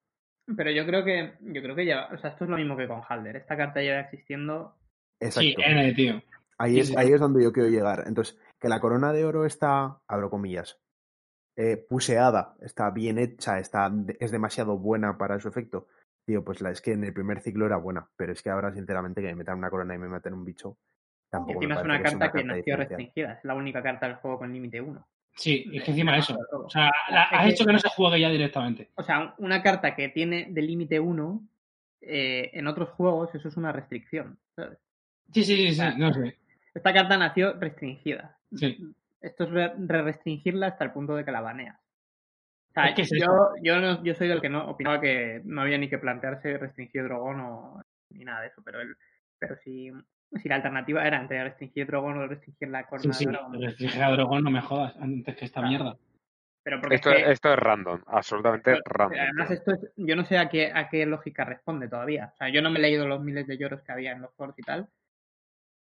Pero yo creo que, yo creo que ya, o sea, esto es lo mismo que con Halder. Esta carta lleva existiendo. Exacto. Sí, N, tío. Ahí, es, ahí es donde yo quiero llegar. Entonces, que la corona de oro está, abro comillas, eh, puseada, está bien hecha, está, es demasiado buena para su efecto. Tío, pues la es que en el primer ciclo era buena, pero es que ahora, sinceramente, que me metan una corona y me metan un bicho, tampoco Encima es una que carta sea que, carta nació diferencial. restringida. Es la única carta del juego con límite 1. Sí, es que encima eso. O sea, la- has hecho que no se juegue ya directamente. O sea, una carta que tiene de límite 1, eh, en otros juegos eso es una restricción. ¿sabes? Sí, sí, sí, sí, no sé. Esta carta nació restringida. Sí. Esto es re- re-restringirla hasta el punto de que la baneas. O sea, Es que es yo, no- yo soy del que no opinaba que no había ni que plantearse restringir Drogon o ni nada de eso, pero el, pero si, si la alternativa era entre restringir Drogon o restringir la Sí, corona sí. de Drogon. Restringir a Dragón, no me jodas, antes que esta Claro. mierda. Pero porque Esto, es que- esto es random, absolutamente Pero, random. Además, tío. esto es, yo no sé a qué, a qué lógica responde todavía. O sea, yo no me he leído los miles de lloros que había en los foros y tal.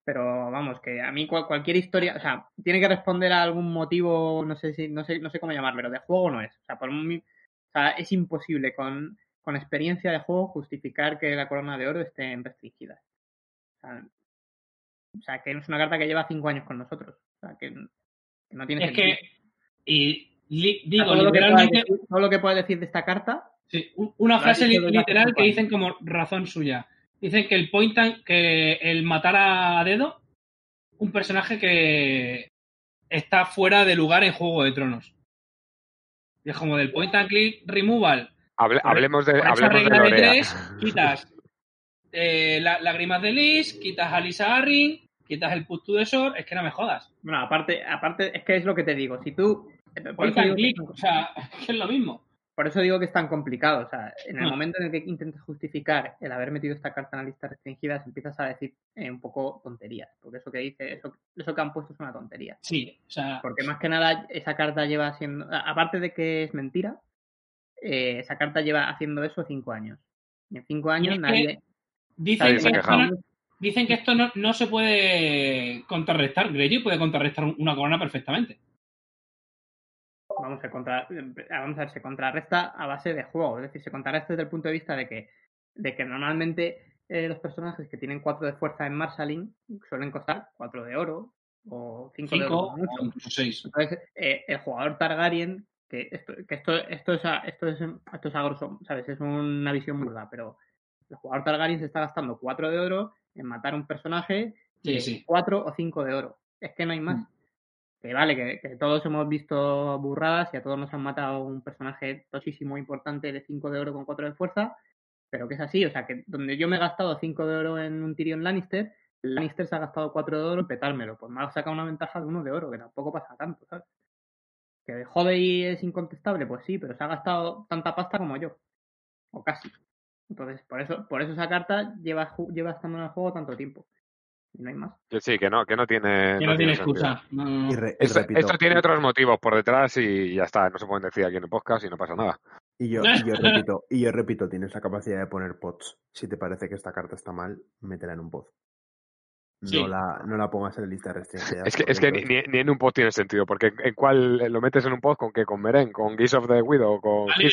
Pero vamos, que a mí cual- cualquier historia, o sea, tiene que responder a algún motivo, no sé si, no sé, no sé cómo llamarlo, pero de juego no es. O sea, por o sea, es imposible con, con experiencia de juego justificar que la corona de oro esté en restringida. O sea, o sea, que es una carta que lleva cinco años con nosotros. O sea, que, que no tiene Es sentido. que, y li- O sea, digo, lo que literalmente, decir, todo lo que puedes decir de esta carta sí, un- una frase literal que dicen como razón suya. Dicen que el point and- que el matar a dedo, un personaje que está fuera de lugar en Juego de Tronos. Y es como del point and click removal. Hable- hablemos de, hablemos de regla de tres, quitas eh, la- lágrimas de Lis, quitas a Lisa Arryn, quitas el Put to the Sword, es que no me jodas. Bueno, aparte, aparte, es que es lo que te digo. Si tú. Por Point and click, o sea, es lo mismo. Por eso digo que es tan complicado. O sea, en el Hmm. momento en el que intentas justificar el haber metido esta carta en la lista restringida, empiezas a decir eh, un poco tonterías. Porque eso que dice, eso, eso que han puesto es una tontería. Sí, o sea, Porque más que nada, esa carta lleva siendo. Aparte de que es mentira, eh, esa carta lleva haciendo eso cinco años. Y en cinco años es que nadie. dicen Nadie que, esto no, dicen que esto no, no se puede contrarrestar. Greyjoy puede contrarrestar una corona perfectamente. Vamos a, contra, vamos a ver, se contrarresta a base de juego. Es decir, se contrarresta desde el punto de vista de que, de que normalmente eh, los personajes que tienen 4 de fuerza en Marshalling suelen costar 4 de oro o 5 de oro. Mucho. o incluso seis. Entonces, eh, el jugador Targaryen, que esto, que esto, esto es a, esto es, esto es a grosso, ¿sabes? Es una visión burda, pero el jugador Targaryen se está gastando 4 de oro en matar a un personaje Sí, de sí. 4 o 5 de oro. Es que no hay más. Que vale, que, todos hemos visto burradas y a todos nos han matado un personaje tosísimo importante de 5 de oro con 4 de fuerza, pero que es así, o sea, que donde yo me he gastado 5 de oro en un Tyrion Lannister, Lannister se ha gastado 4 de oro en petármelo, pues me ha sacado una ventaja de 1 de oro, que tampoco pasa tanto, ¿sabes? Que jode y es incontestable, pues sí, pero se ha gastado tanta pasta como yo, o casi. Entonces, por eso, por eso esa carta lleva, lleva estando en el juego tanto tiempo. Y no hay más. Que sí, que no, que no tiene. Que no tiene excusa. No, no, no. Y, re- y Esto, repito, esto tiene otros motivos por detrás y ya está. No se pueden decir aquí en el podcast y no pasa nada. y yo, y yo repito, y yo repito, tienes la capacidad de poner pots. Si te parece que esta carta está mal, métela en un pod. No, Sí. la, no la pongas en lista restringida. Es que, es que ni, en un pod tiene sentido, porque ¿en cuál lo metes en un pod? ¿Con qué? ¿Con Meren? ¿Con Geese of the Widow? ¿Con sí,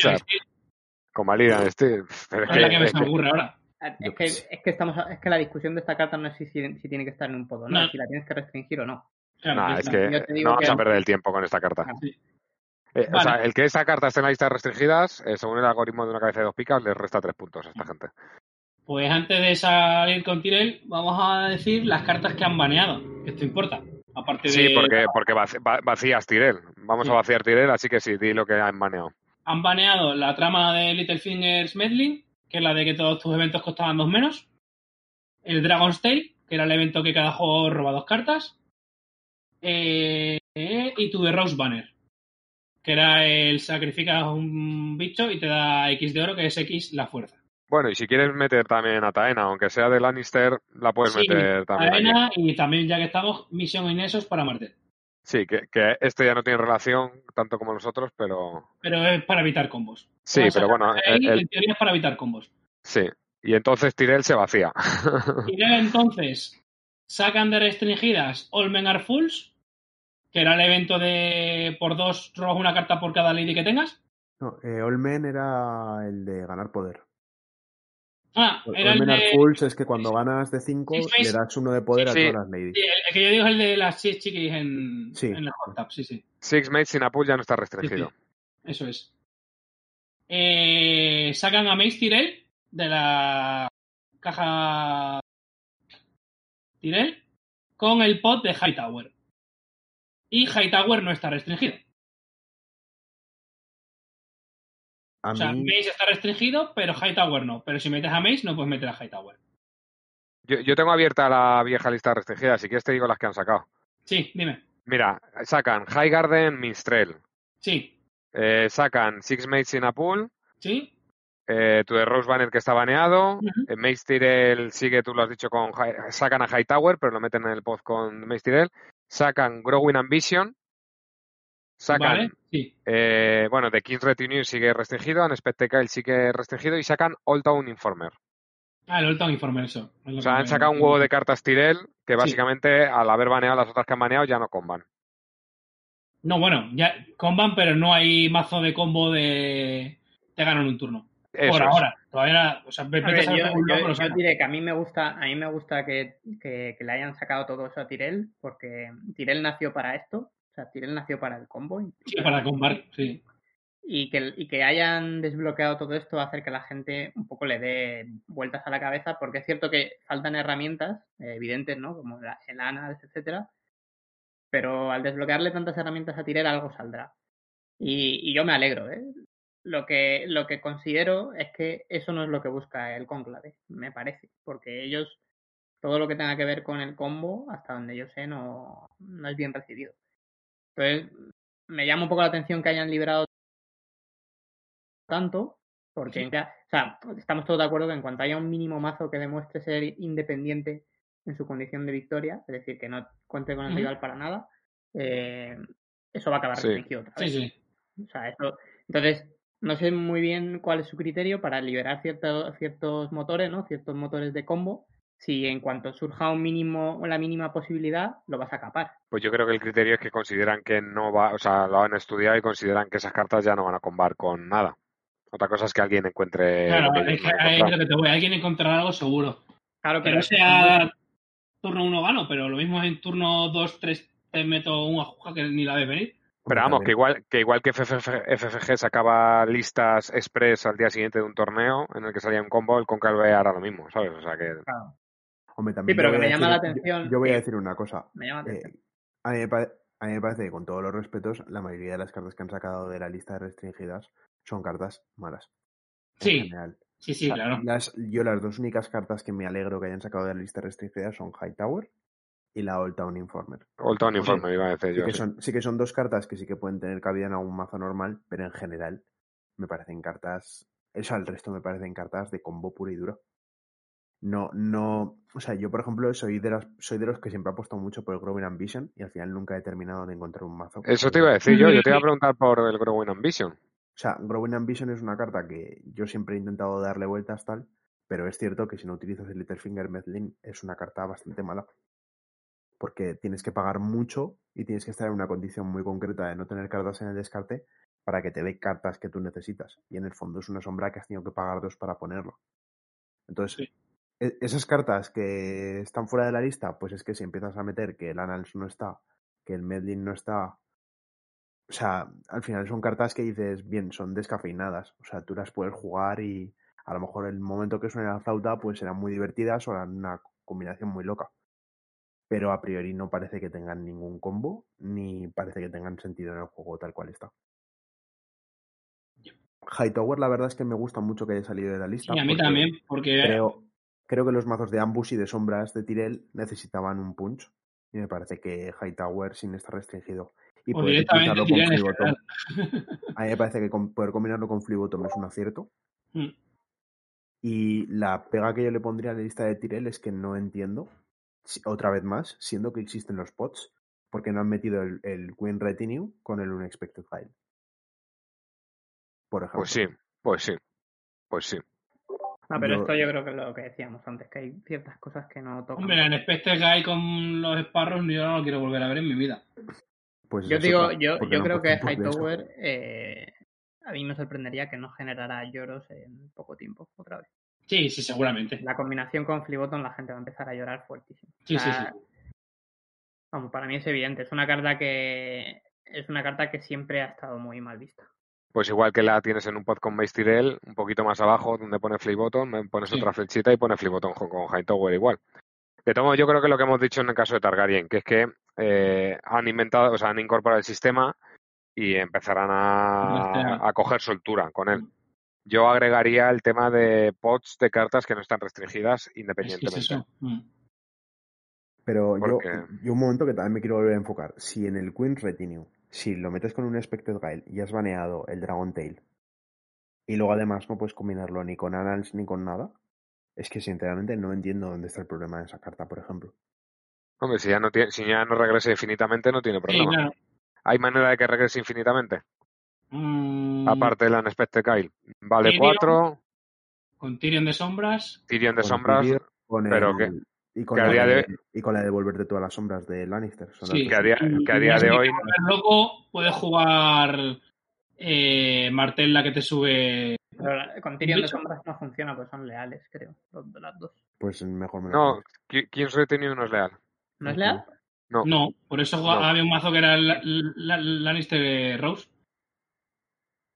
¿Con Maliran Steel? Pero es es la que me ocurre ahora. Es Yo que, es que estamos es que la discusión de esta carta no es si, si, si tiene que estar en un podo, no, No. es si la tienes que restringir o no. Claro, ya es que no vamos que- a perder el tiempo con esta carta. Ah, Sí. Eh, O sea, el que esta carta esté en la lista de restringidas, eh, según el algoritmo de una cabeza de dos picas, le resta tres puntos a esta gente. Pues antes de salir con Tyrell, vamos a decir las cartas que han baneado. Esto importa. Aparte de. Sí, porque, porque va- vacías Tirel. Vamos Sí. a vaciar Tirel, así que sí, di lo que han baneado. Han baneado la trama de Littlefingers Medley, que es la de que todos tus eventos costaban dos menos. El Dragon's Tale, que era el evento que cada juego roba dos cartas. Eh, eh, y tu The Rose Banner, que era el sacrificas un bicho y te da X de oro, que es X la fuerza. Bueno, y si quieres meter también a Taena, aunque sea de Lannister, la puedes Sí, meter también aquí. Arena y también, ya que estamos, Misión Inesos para Martel. Sí, que, que este ya no tiene relación tanto como los otros, pero Pero es para evitar combos. sí, pero bueno, el- el- en teoría es para evitar combos. sí. Y entonces Tirel se vacía. Luego entonces sacan de restringidas All Men Are Fools, que era el evento de por dos robas una carta por cada lady que tengas. No, eh, Olmen era el de ganar poder. Ah, era el Colmenar de... Fools es que cuando ganas de 5 Six le das uno de poder Sí, a todas las ladies. Sí, el, el que yo digo es el de las seis chiquis en, Sí. en el hot tub, sí, sí. Six Mates sin Apul ya no está Sí, restringido. sí. Eso es. Eh, sacan a Mace Tyrell de la caja Tyrell con el pot de Hightower. Y Hightower no está restringido. A O sea, mí, Mace está restringido, pero Hightower no. Pero si metes a Mace, no puedes meter a Hightower. Yo, yo tengo abierta la vieja lista restringida, así que te digo las que han sacado. Sí, dime. Mira, sacan High Garden Minstrel, Sí, eh, sacan Six Mates sin Apul, sí. eh, tu de Rose Banner que está baneado, Ujú. eh, Mace Tyrell sigue, tú lo has dicho, con sacan a Hightower, pero lo meten en el pod con Mace Tyrell, sacan Growing Ambition, sacan, Vale, sí. eh, bueno, The King's Retinue sigue restringido, Unspectacle sigue restringido y sacan Old Town Informer. Ah, el Old Town Informer, eso. Es O sea, han me- sacado un huevo de cartas Tyrell que Sí. básicamente al haber baneado las otras que han baneado ya no comban. No, bueno, ya comban, pero no hay mazo de combo de. Te ganan un turno. Eso Por es. ahora. Todavía. O sea, A ver, yo, yo- loco diré que a mí me gusta, a mí me gusta que, que- que le hayan sacado todo eso a Tirel, porque Tirel nació para esto, sea, Tirel nació para el combo Sí, para combar, sí. y que, y que hayan desbloqueado todo esto va a hacer que la gente un poco le dé vueltas a la cabeza, porque es cierto que faltan herramientas eh, evidentes, ¿no? Como la- el ANAS, etcétera, pero al desbloquearle tantas herramientas a Tirel algo saldrá. Y, y yo me alegro, ¿eh? Lo que, lo que considero es que eso no es lo que busca el conclave, me parece, porque ellos, todo lo que tenga que ver con el combo, hasta donde yo sé, no, no es bien recibido. Entonces, me llama un poco la atención que hayan liberado tanto, porque o sea, estamos todos de acuerdo que en cuanto haya un mínimo mazo que demuestre ser independiente en su condición de victoria, es decir, que no cuente con el rival para nada, eh, eso va a acabar Sí. restringido otra vez. sí. O sea, eso, entonces, no sé muy bien cuál es su criterio para liberar cierto- ciertos motores, ¿no? Ciertos motores de combo. Si en cuanto surja un mínimo, la mínima posibilidad, lo vas a capar. Pues yo creo que el criterio es que consideran que no va, o sea, lo han estudiado y consideran que esas cartas ya no van a combar con nada. Otra cosa es que alguien encuentre Claro, lo que es que no han ahí es encontrado. lo que te voy. Alguien encontrará algo seguro. Claro, Que pero no sea turno 1 gano, pero lo mismo es en turno 2, 3 te meto un ajuja que ni la ves venir. Pero vamos, que igual que igual que FFG, FFG sacaba listas express al día siguiente de un torneo en el que salía un combo, el Concalve hará lo mismo, ¿sabes? O sea que claro, hombre, también pero yo que voy me a llama la decir- atención Yo, voy a decir una cosa. me llama la atención. Eh, a, mí me pare- a mí me parece que con todos los respetos, la mayoría de las cartas que han sacado de la lista de restringidas son cartas malas. en Sí, general. sí, sí, O sea, claro. las- yo las dos únicas cartas que me alegro que hayan sacado de la lista restringida son Hightower y la Old Town Informer. Old Town Informe iba a decir Sí yo. que, sí. son, sí que son dos cartas que sí que pueden tener cabida en algún mazo normal, pero en general me parecen cartas. Eso al resto me parecen cartas de combo puro y duro. No, no. O sea, yo por ejemplo soy de las, soy de los que siempre ha apostado mucho por el Growing Ambition y al final nunca he terminado de encontrar un mazo. Eso que- te iba a decir yo, yo te iba a preguntar por el Growing Ambition. O sea, Growing Ambition es una carta que yo siempre he intentado darle vueltas tal, pero es cierto que si no utilizas el Littlefinger Medlin es una carta bastante mala. Porque tienes que pagar mucho y tienes que estar en una condición muy concreta de no tener cartas en el descarte para que te dé cartas que tú necesitas. Y en el fondo es una sombra que has tenido que pagar dos para ponerlo. Entonces, Sí. E- esas cartas que están fuera de la lista, pues es que si empiezas a meter que el Annals no está, que el Medlin no está, o sea, al final son cartas que dices, bien, son descafeinadas. O sea, tú las puedes jugar y a lo mejor el momento que suene la flauta, pues serán muy divertidas o harán una combinación muy loca. Pero a priori no parece que tengan ningún combo, ni parece que tengan sentido en el juego tal cual está. Hightower, la verdad es que me gusta mucho que haya salido de la lista. Sí, a mí también, porque Creo, creo que los mazos de ambush y de sombras de Tirel necesitaban un punch. Y me parece que Hightower sin estar restringido y o poder utilizarlo con general. A mí me parece que con- poder combinarlo con Fleabottom es un acierto. Mm. Y la pega que yo le pondría a la lista de Tyrell es que no entiendo, si- otra vez más, siendo que existen los pots, porque no han metido el, el Queen Retinue con el Unexpected File. Por ejemplo. Pues sí, pues sí, pues sí. No, pero Yo- esto yo creo que es lo que decíamos antes, que hay ciertas cosas que no tocan. Hombre, en Spectre Guy con los Sparrows yo no lo quiero volver a ver en mi vida. Pues Yo digo, yo, yo no creo que. Hightower eh, a mí me sorprendería que no generara lloros en poco tiempo, otra vez. Sí, sí, seguramente. La combinación con Fliboton la gente va a empezar a llorar fuertísimo. O Sí, sí, sí. Vamos, para mí es evidente. Es una carta que es una carta que siempre ha estado muy mal vista. Pues igual que la tienes en un pod con Mace Tyrell, un poquito más abajo, donde pone Flip Button, me pones Sí. otra flechita y pone Flip Button con, con Hightower igual. De todo modo, yo creo que lo que hemos dicho en el caso de Targaryen, que es que eh, han inventado, o sea, han incorporado el sistema y empezarán a, a coger soltura con él. Yo agregaría el tema de pods de cartas que no están restringidas Es que es independientemente. eso. Mm. Pero yo, yo un momento que también me quiero volver a enfocar. Si en el Queen's Retinue, si lo metes con un Expected Guile y has baneado el Dragon Tail, y luego además no puedes combinarlo ni con Annals ni con nada, es que sinceramente no entiendo dónde está el problema de esa carta, por ejemplo. Hombre, si ya no tiene, si ya no regresa infinitamente, no tiene Sí, problema. claro. ¿Hay manera de que regrese infinitamente? Mm, Aparte del Unexpected Kyle. Vale Tyrion. 4, Con Tyrion de sombras. Tyrion de Con sombras, Tyrion, con pero el- que- y con la de, de- y con la de devolverte todas las sombras de Lannister. Son Sí. las que a día, que a día de si hoy loco, puedes jugar eh, Martel, la que te sube. Pero la- con Tyrion de sombras no funciona, pues son leales, creo. Las dos. Pues mejor me lo No. Ki- King's Retinue no es leal. ¿No es leal? No. No, por eso No. había un mazo que era la, la- Lannister Rose.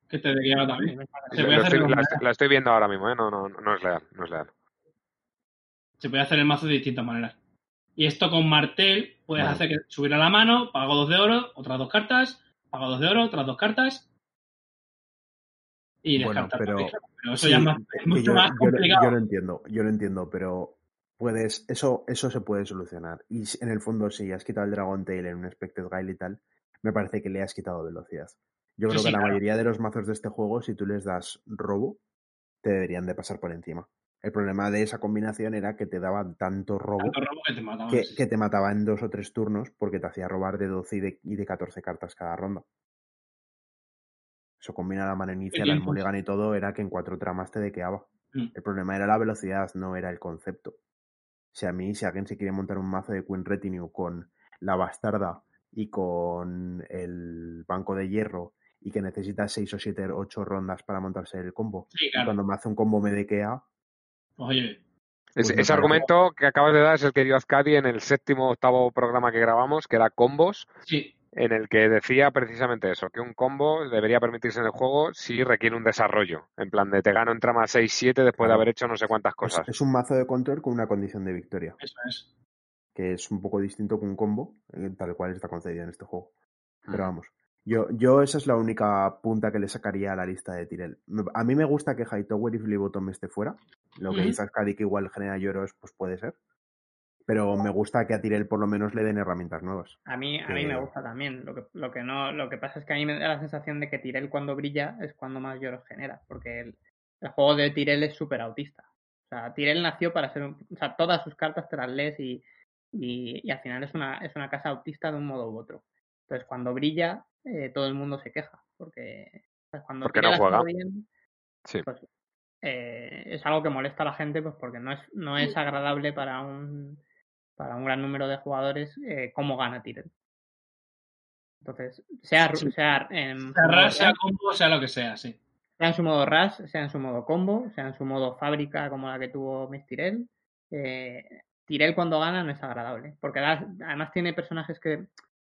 Que te guiaba también. Hacer estoy- la estoy viendo ahora mismo, ¿eh? No, no, no es leal, no es leal. Se puede hacer el mazo de distintas maneras. Y esto con Martel puedes Vale. hacer que subir a la mano, pago dos de oro, otras dos cartas, pago dos de oro, otras dos cartas. Y Bueno, descartar pero- claro. Pero eso Sí, ya es, más, es mucho yo, más complicado. yo lo entiendo, yo lo entiendo, pero puedes, eso, eso se puede solucionar. Y en el fondo, si has quitado el Dragon Tail en un Expected Guile y tal, me parece que le has quitado velocidad. Yo Sí, creo sí, que la claro. mayoría de los mazos de este juego, si tú les das robo, te deberían de pasar por encima. El problema de esa combinación era que te daban tanto robo Tanto robo que te mataban. que, que te mataba en dos o tres turnos porque te hacía robar de 12 y de, y de 14 cartas cada ronda. Eso combina la mano inicial, el tiempos. mulligan y todo, era que en cuatro tramas te dequeaba. Mm. El problema era la velocidad, no era el concepto. Si a mí, si alguien se quiere montar un mazo de Queen Retinue con la bastarda y con el banco de hierro y que necesita 6 o 7 o 8 rondas para montarse el combo, Sí, y cuando me hace un combo me dequea, Pues oye, Ese, Pues ese argumento que acabas de dar es el que dio Azcadi en el séptimo o octavo programa que grabamos, que era combos, sí, en el que decía precisamente eso, que un combo debería permitirse en el juego si requiere un desarrollo. En plan de te gano en trama 6-7 después de haber hecho no sé cuántas es, cosas. es un mazo de control con una condición de victoria, eso es. que es un poco distinto que un combo, eh, tal cual está concedido en este juego. Pero Mm. vamos, yo, yo esa es la única punta que le sacaría a la lista de Tyrell. Me- A mí me gusta que Hightower y Flibotom esté fuera. Lo que dice Azcadi que igual genera lloros, pues puede ser. Pero me gusta que a Tyrell por lo menos le den herramientas nuevas. A mí, a mí me gusta también. Lo que, lo que no, lo que pasa es que a mí me da la sensación de que Tyrell cuando brilla es cuando más lloros genera, porque el, el juego de Tyrell es súper autista. O sea, Tyrell nació para ser un, o sea, todas sus cartas te las lees y, y, y al final es una, es una casa autista de un modo u otro. Entonces cuando brilla, eh, todo el mundo se queja, porque sea, cuando Porque no juega. bien, Sí. pues eh, es algo que molesta a la gente pues porque no es, no es agradable para un para un gran número de jugadores eh, cómo gana Tyrell. Entonces, sea, Sí. sea en Sea combo, sea lo que sea, sí. sea en su modo rush, sea en su modo combo, sea en su modo fábrica como la que tuvo Miss Tyrell, eh, Tyrell cuando gana no es agradable, porque además tiene personajes que,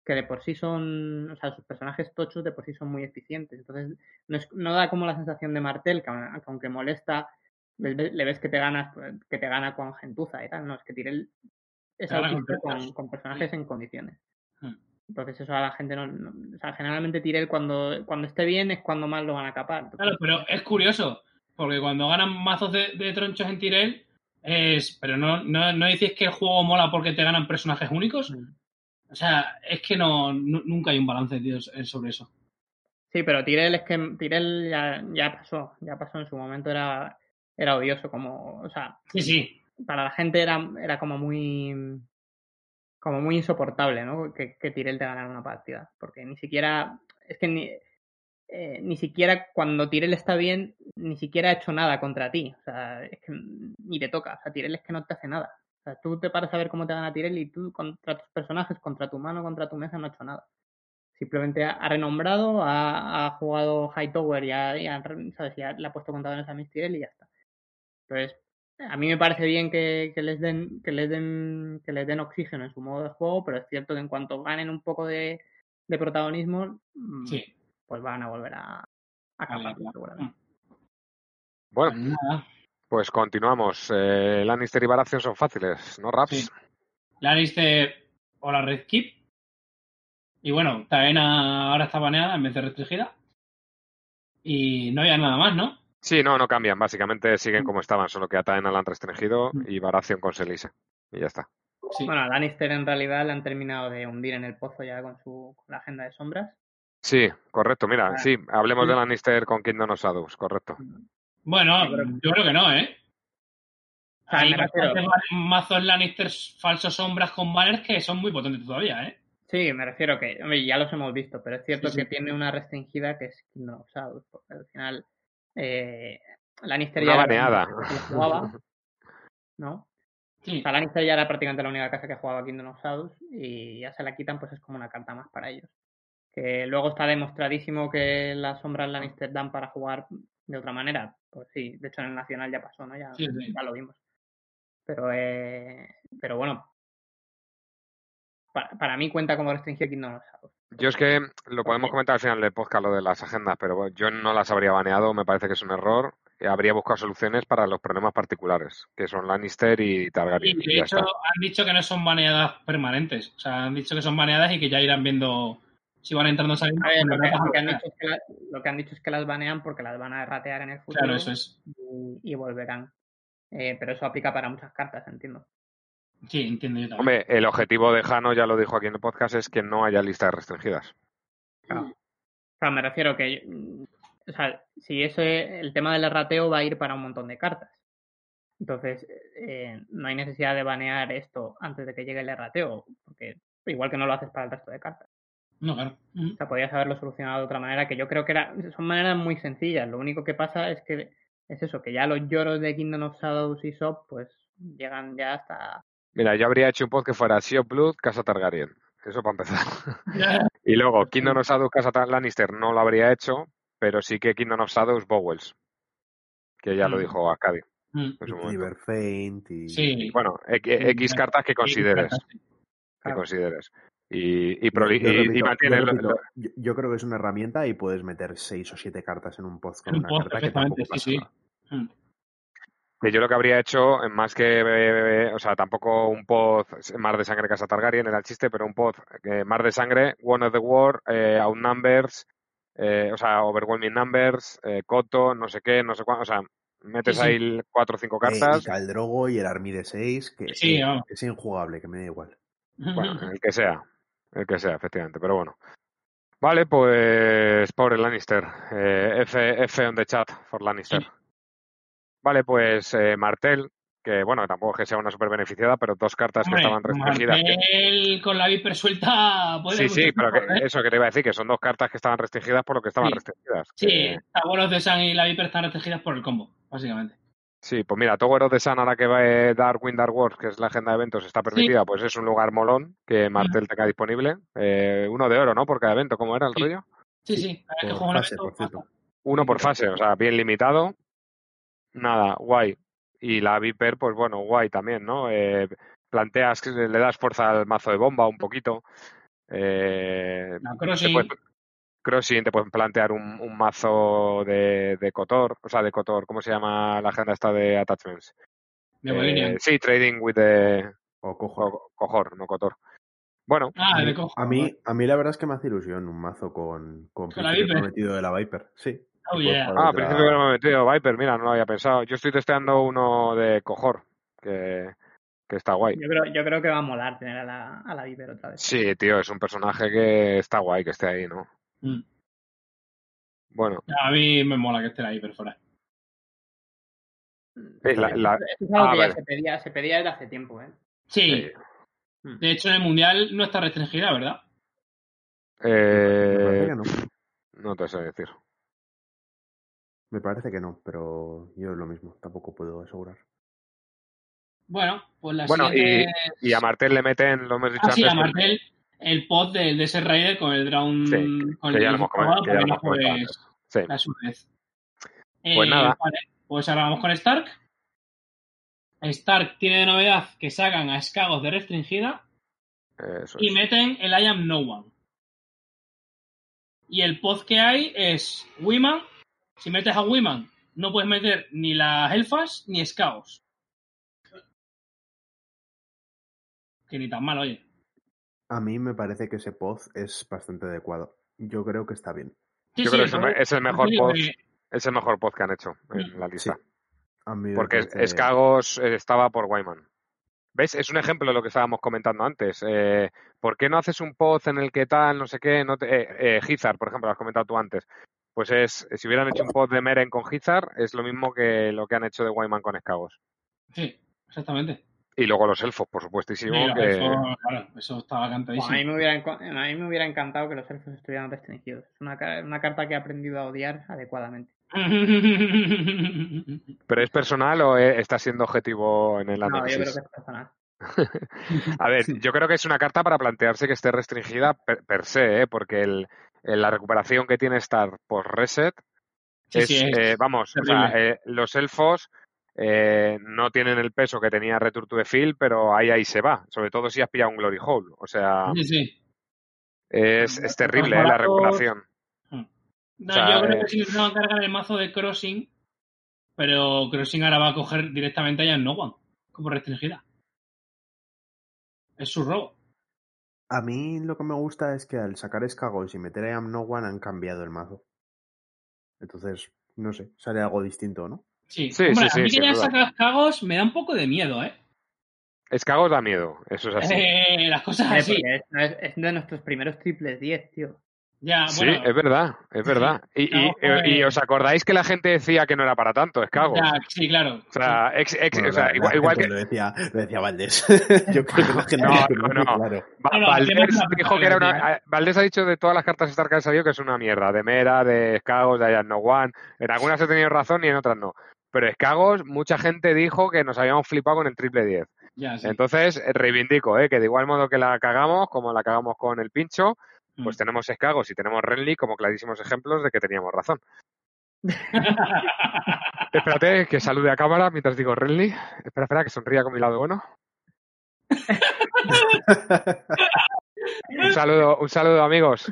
que de por sí son, o sea, sus personajes tochos de por sí son muy eficientes, entonces no, es- no da como la sensación de Martel, que aun- que aunque molesta, le, ve- le ves que te ganas, que te gana con gentuza y tal, no, es que Tyrell es autista con, personajes en condiciones. Hmm. Entonces eso a la gente no, no- o sea, generalmente Tyrell cuando, cuando esté bien es cuando más lo van a capar. Entonces, Claro, pero es curioso, porque cuando ganan mazos de, de tronchos en Tyrell, es. Pero no, no, no dices que el juego mola porque te ganan personajes únicos. Mm. O sea, es que no, nu- nunca hay un balance, tío, sobre eso. Sí, pero Tyrell es que Tyrell ya, ya pasó, ya pasó en su momento, era, era odioso, como, o sea, Sí, sí. para la gente era, era como muy como muy insoportable, ¿no? Que, que Tyrell te ganara una partida. Porque ni siquiera, es que ni, eh, ni siquiera cuando Tyrell está bien, ni siquiera ha hecho nada contra ti. O sea, es que ni te toca. O sea, Tyrell es que no te hace nada. O sea, tú te paras a ver cómo te gana Tyrell y tú contra tus personajes, contra tu mano, contra tu mesa, no ha hecho nada. Simplemente ha, renombrado, ha, ha jugado Hightower y, ha, y ha- ¿sabes? Y ha- le ha puesto contadores a Miss Tyrell y ya está. Entonces, a mí me parece bien que, que les den que les den que les den oxígeno en su modo de juego, pero es cierto que en cuanto ganen un poco de, de protagonismo, mm, Sí. pues van a volver a, a acabar, seguramente. Bueno, Pues nada. Pues continuamos. Eh, Lannister y Baratheon son fáciles, ¿no, Raps? Sí. Lannister o la Red Keep. Y bueno, Taena ahora está baneada en vez de restringida. Y no había nada más, ¿no? Sí, no, no cambian. Básicamente siguen como estaban, solo que a Taena la han restringido Mm. y Baratheon con Selise. Y ya está. Sí. Bueno, a Lannister en realidad le han terminado de hundir en el pozo ya con su con la agenda de sombras. Sí, correcto. Mira, Ah. sí, hablemos Sí. de Lannister con Kingdom of Shadows, correcto. Bueno, Yo creo- yo creo que no, ¿eh? O sea, Hay me refiero- bastantes mazos Lannister falsos sombras con banners que son muy potentes todavía, ¿eh? Sí, me refiero que, hombre, ya los hemos visto, pero es cierto Sí, sí. que tiene una restringida que es Kingdom of Shadows, porque al final eh, Lannister Una ya baneada. jugaba, ¿no? Sí. O sea, Lannister ya era prácticamente la única casa que jugaba Kingdom of Shadows y ya se la quitan, pues es como una carta más para ellos. Que luego está demostradísimo que las sombras Lannister dan para jugar de otra manera. Pues sí, de hecho en el Nacional ya pasó, ¿no? Ya, Sí, sí. ya lo vimos. Pero, eh, pero bueno, para, para mí cuenta como restringido Kingdom of Shadows. Yo es que lo podemos comentar al final del podcast, lo de las agendas, pero bueno, yo no las habría baneado, me parece que es un error. Habría buscado soluciones para los problemas particulares, que son Lannister y Targaryen. Y y de ya hecho, está. han dicho que no son baneadas permanentes. O sea, han dicho que son baneadas y que ya irán viendo si van entrando. A ver, con lo, que, ratas lo que han dicho es que la- lo que han dicho es que las banean porque las van a ratear en el futuro Claro, eso es. y, y volverán. Eh, pero eso aplica para muchas cartas, entiendo. Sí, entiendo yo también. Hombre, el objetivo de Jano, ya lo dijo aquí en el podcast, es que no haya listas restringidas. O sea, me refiero que, o sea, si ese, el tema del errateo va a ir para un montón de cartas. Entonces, eh, no hay necesidad de banear esto antes de que llegue el errateo, porque igual que no lo haces para el resto de cartas. No, claro. Mm. O sea, podías haberlo solucionado de otra manera, que yo creo que era, son maneras muy sencillas. Lo único que pasa es que es eso, que ya los lloros de Kingdom of Shadows y Sop, pues llegan ya hasta... Mira, yo habría hecho un pod que fuera Sea of Blood, Casa Targaryen. Eso para empezar. y luego, Kingdom of Shadows, Casa Lannister no lo habría hecho, pero sí que Kingdom of Shadows, Bowells. Que ya lo Mm. dijo Arcadi Mm. y... Sí. Bueno, X, X cartas que consideres. Que consideres. Y, y, y- mantiene yo repito, lo- yo- yo creo que es una herramienta y puedes meter seis o siete cartas en un post con En una post, carta que tampoco perfectamente, pasa sí. Mm. yo lo que habría hecho, en más que, eh, o sea, tampoco un pod Mar de Sangre Casa Targaryen era el chiste, pero un pod eh, Mar de Sangre, One of the War, eh, Outnumbers, eh, o sea, Overwhelming Numbers, eh, Coto, no sé qué, no sé cuánto, o sea, metes Sí, sí. ahí cuatro o cinco Eh, y cartas, Caldrogo y el Army de 6, que Sí, eh, es injugable, que me da igual. bueno, el que sea, el que sea, efectivamente, pero bueno. Vale, pues pobre Lannister, eh, F, F on the chat for Lannister. Sí. Vale, pues eh, Martel, que bueno, tampoco es que sea una super beneficiada, pero dos cartas Hombre, que estaban restringidas. que- Martel con la viper suelta puede Sí, sí, pero que, ¿eh? eso que te iba a decir, que son dos cartas que estaban restringidas por lo que estaban Sí. restringidas. Sí, Que- Taboros de San y la viper están restringidas por el combo, básicamente. Sí, pues mira, Tower of the Sun, ahora que va eh, Darkwing Dark Wars, que es la agenda de eventos, está permitida, pues es un lugar molón que Martel tenga disponible. Eh, uno de oro, ¿no? Por cada evento, ¿cómo era el Sí. rollo? Sí, Sí, sí, que fase, evento, por. Uno por Sí, fase, o sea, bien limitado. Nada, guay. Y la Viper, pues bueno, guay también, ¿no? Eh, planteas, que le das fuerza al mazo de bomba un poquito. Eh, puedes- Crossing, te pueden plantear un, un mazo de, de Cotor, o sea, de Cotor, ¿cómo se llama la agenda esta de attachments? de. Eh, sí, Trading with the O cojo. co- Cojor, no Cotor. Bueno, Ah, a, de mí, cojo. a, mí, a mí la verdad es que me hace ilusión un mazo con, con ¿Con la Príncipe Viper? prometido de la Viper. Sí. Oh, yeah. ah, otra- principio que no me he metido Viper, mira, no lo había pensado. Yo estoy testeando uno de Cojor, que, que está guay. Yo creo, yo creo que va a molar tener a la, a la Viper otra vez. Sí, tío, es un personaje que está guay que esté ahí, ¿no? Mm. Bueno, A mí me mola que esté la la- la- Esto es algo ah, que ya se pedía, se pedía desde hace tiempo, ¿eh? Sí, eh, de hecho en el mundial no está restringida, ¿verdad? Me parece eh, que no. no te sé decir. Me parece que no, pero yo es lo mismo. Tampoco puedo asegurar. Bueno, pues la Bueno, siguiente Y a Martel le meten, lo hemos dicho Ah, sí, antes, a Martel, el pod de ese Raider con el Drown. Sí, con que el ya lo hemos comentado, ya lo hemos Sí. Pues Eh, nada. Vale, pues ahora vamos con Stark. Stark tiene de novedad que sacan a Skagos de restringida Eso y es. meten el I am no one. Y el pod que hay es Wiman. Si metes a Wiman, no puedes meter ni las elfas ni Skagos. Que ni tan mal, oye. A mí me parece que ese pod es bastante adecuado. Yo creo que está bien. Sí, Yo sí, creo que es el, es mejor que- es el mejor pod que han hecho Mm. en la Sí. lista. A mí me Porque parece- Escagos eh, estaba por Wyman. ¿Ves? Es un ejemplo de lo que estábamos comentando antes. Eh, ¿Por qué no haces un pod en el que tal, no sé qué? No te, eh, eh, Hizar, por ejemplo, lo has comentado tú antes. Pues es, si hubieran hecho un pod de Meren con Hizar, es lo mismo que lo que han hecho de Wyman con Escagos. Sí, exactamente. Y luego los elfos, por supuestísimo. Sí, que... eso, claro, eso estaba Bueno, cantadísimo. a, mí me hubiera, a mí me hubiera encantado que los elfos estuvieran restringidos. Es una, una carta que he aprendido a odiar adecuadamente. ¿Pero es personal o eh, está siendo objetivo en el No, yo análisis? creo que es personal. A ver, yo creo que es una carta para plantearse que esté restringida per, per se, ¿eh? porque el, el- la recuperación que tiene Star por reset Sí, es, sí, es eh, vamos, o sea, eh, los elfos eh, no tienen el peso que tenía Return to the Field, pero ahí ahí se va, sobre todo si has pillado un Glory Hole, o sea, Sí, sí. es, es terrible eh, la. No, O sea, yo creo que sí van a cargar el mazo de Crossing, pero Crossing ahora va a coger directamente a Jan No como restringida. Es su robo. A mí lo que me gusta es que al sacar Escagos y meter a No One han cambiado el mazo. Entonces, no sé, sale algo distinto, ¿no? Sí, Sí, Hombre, sí, a mí sí, que ya sacas cagos me da un poco de miedo, ¿eh? Escagos da miedo, eso es así. Eh, las cosas así. es, es- es de nuestros primeros triples 10, tío. Ya, Sí, es verdad, es verdad. Y, y- No, y os acordáis que la gente decía que no era para tanto, Escagos. ya, sí, claro. O sea, ex- ex- Bueno, o sea, la- la igual, que Lo decía, lo decía Valdés. Yo creo que la gente No, lo tiene no, muy no. claro. Va- No, no, Valdés dijo que era una. referencia. eh, Valdés ha dicho de todas las cartas Star que han salido que es una mierda. De Mera, de Escagos, de Am No One. En algunas he tenido razón y en otras no. Pero Escagos, mucha gente dijo que nos habíamos flipado con el triple 10. Ya, sí. Entonces, eh, reivindico, ¿eh? que de igual modo que la cagamos, como la cagamos con el pincho, pues Mm. tenemos Escagos y tenemos Renly como clarísimos ejemplos de que teníamos razón. Espérate, que salude a cámara mientras digo Renly. Espera, espera, que sonría con mi lado bueno. Un saludo, un saludo, amigos.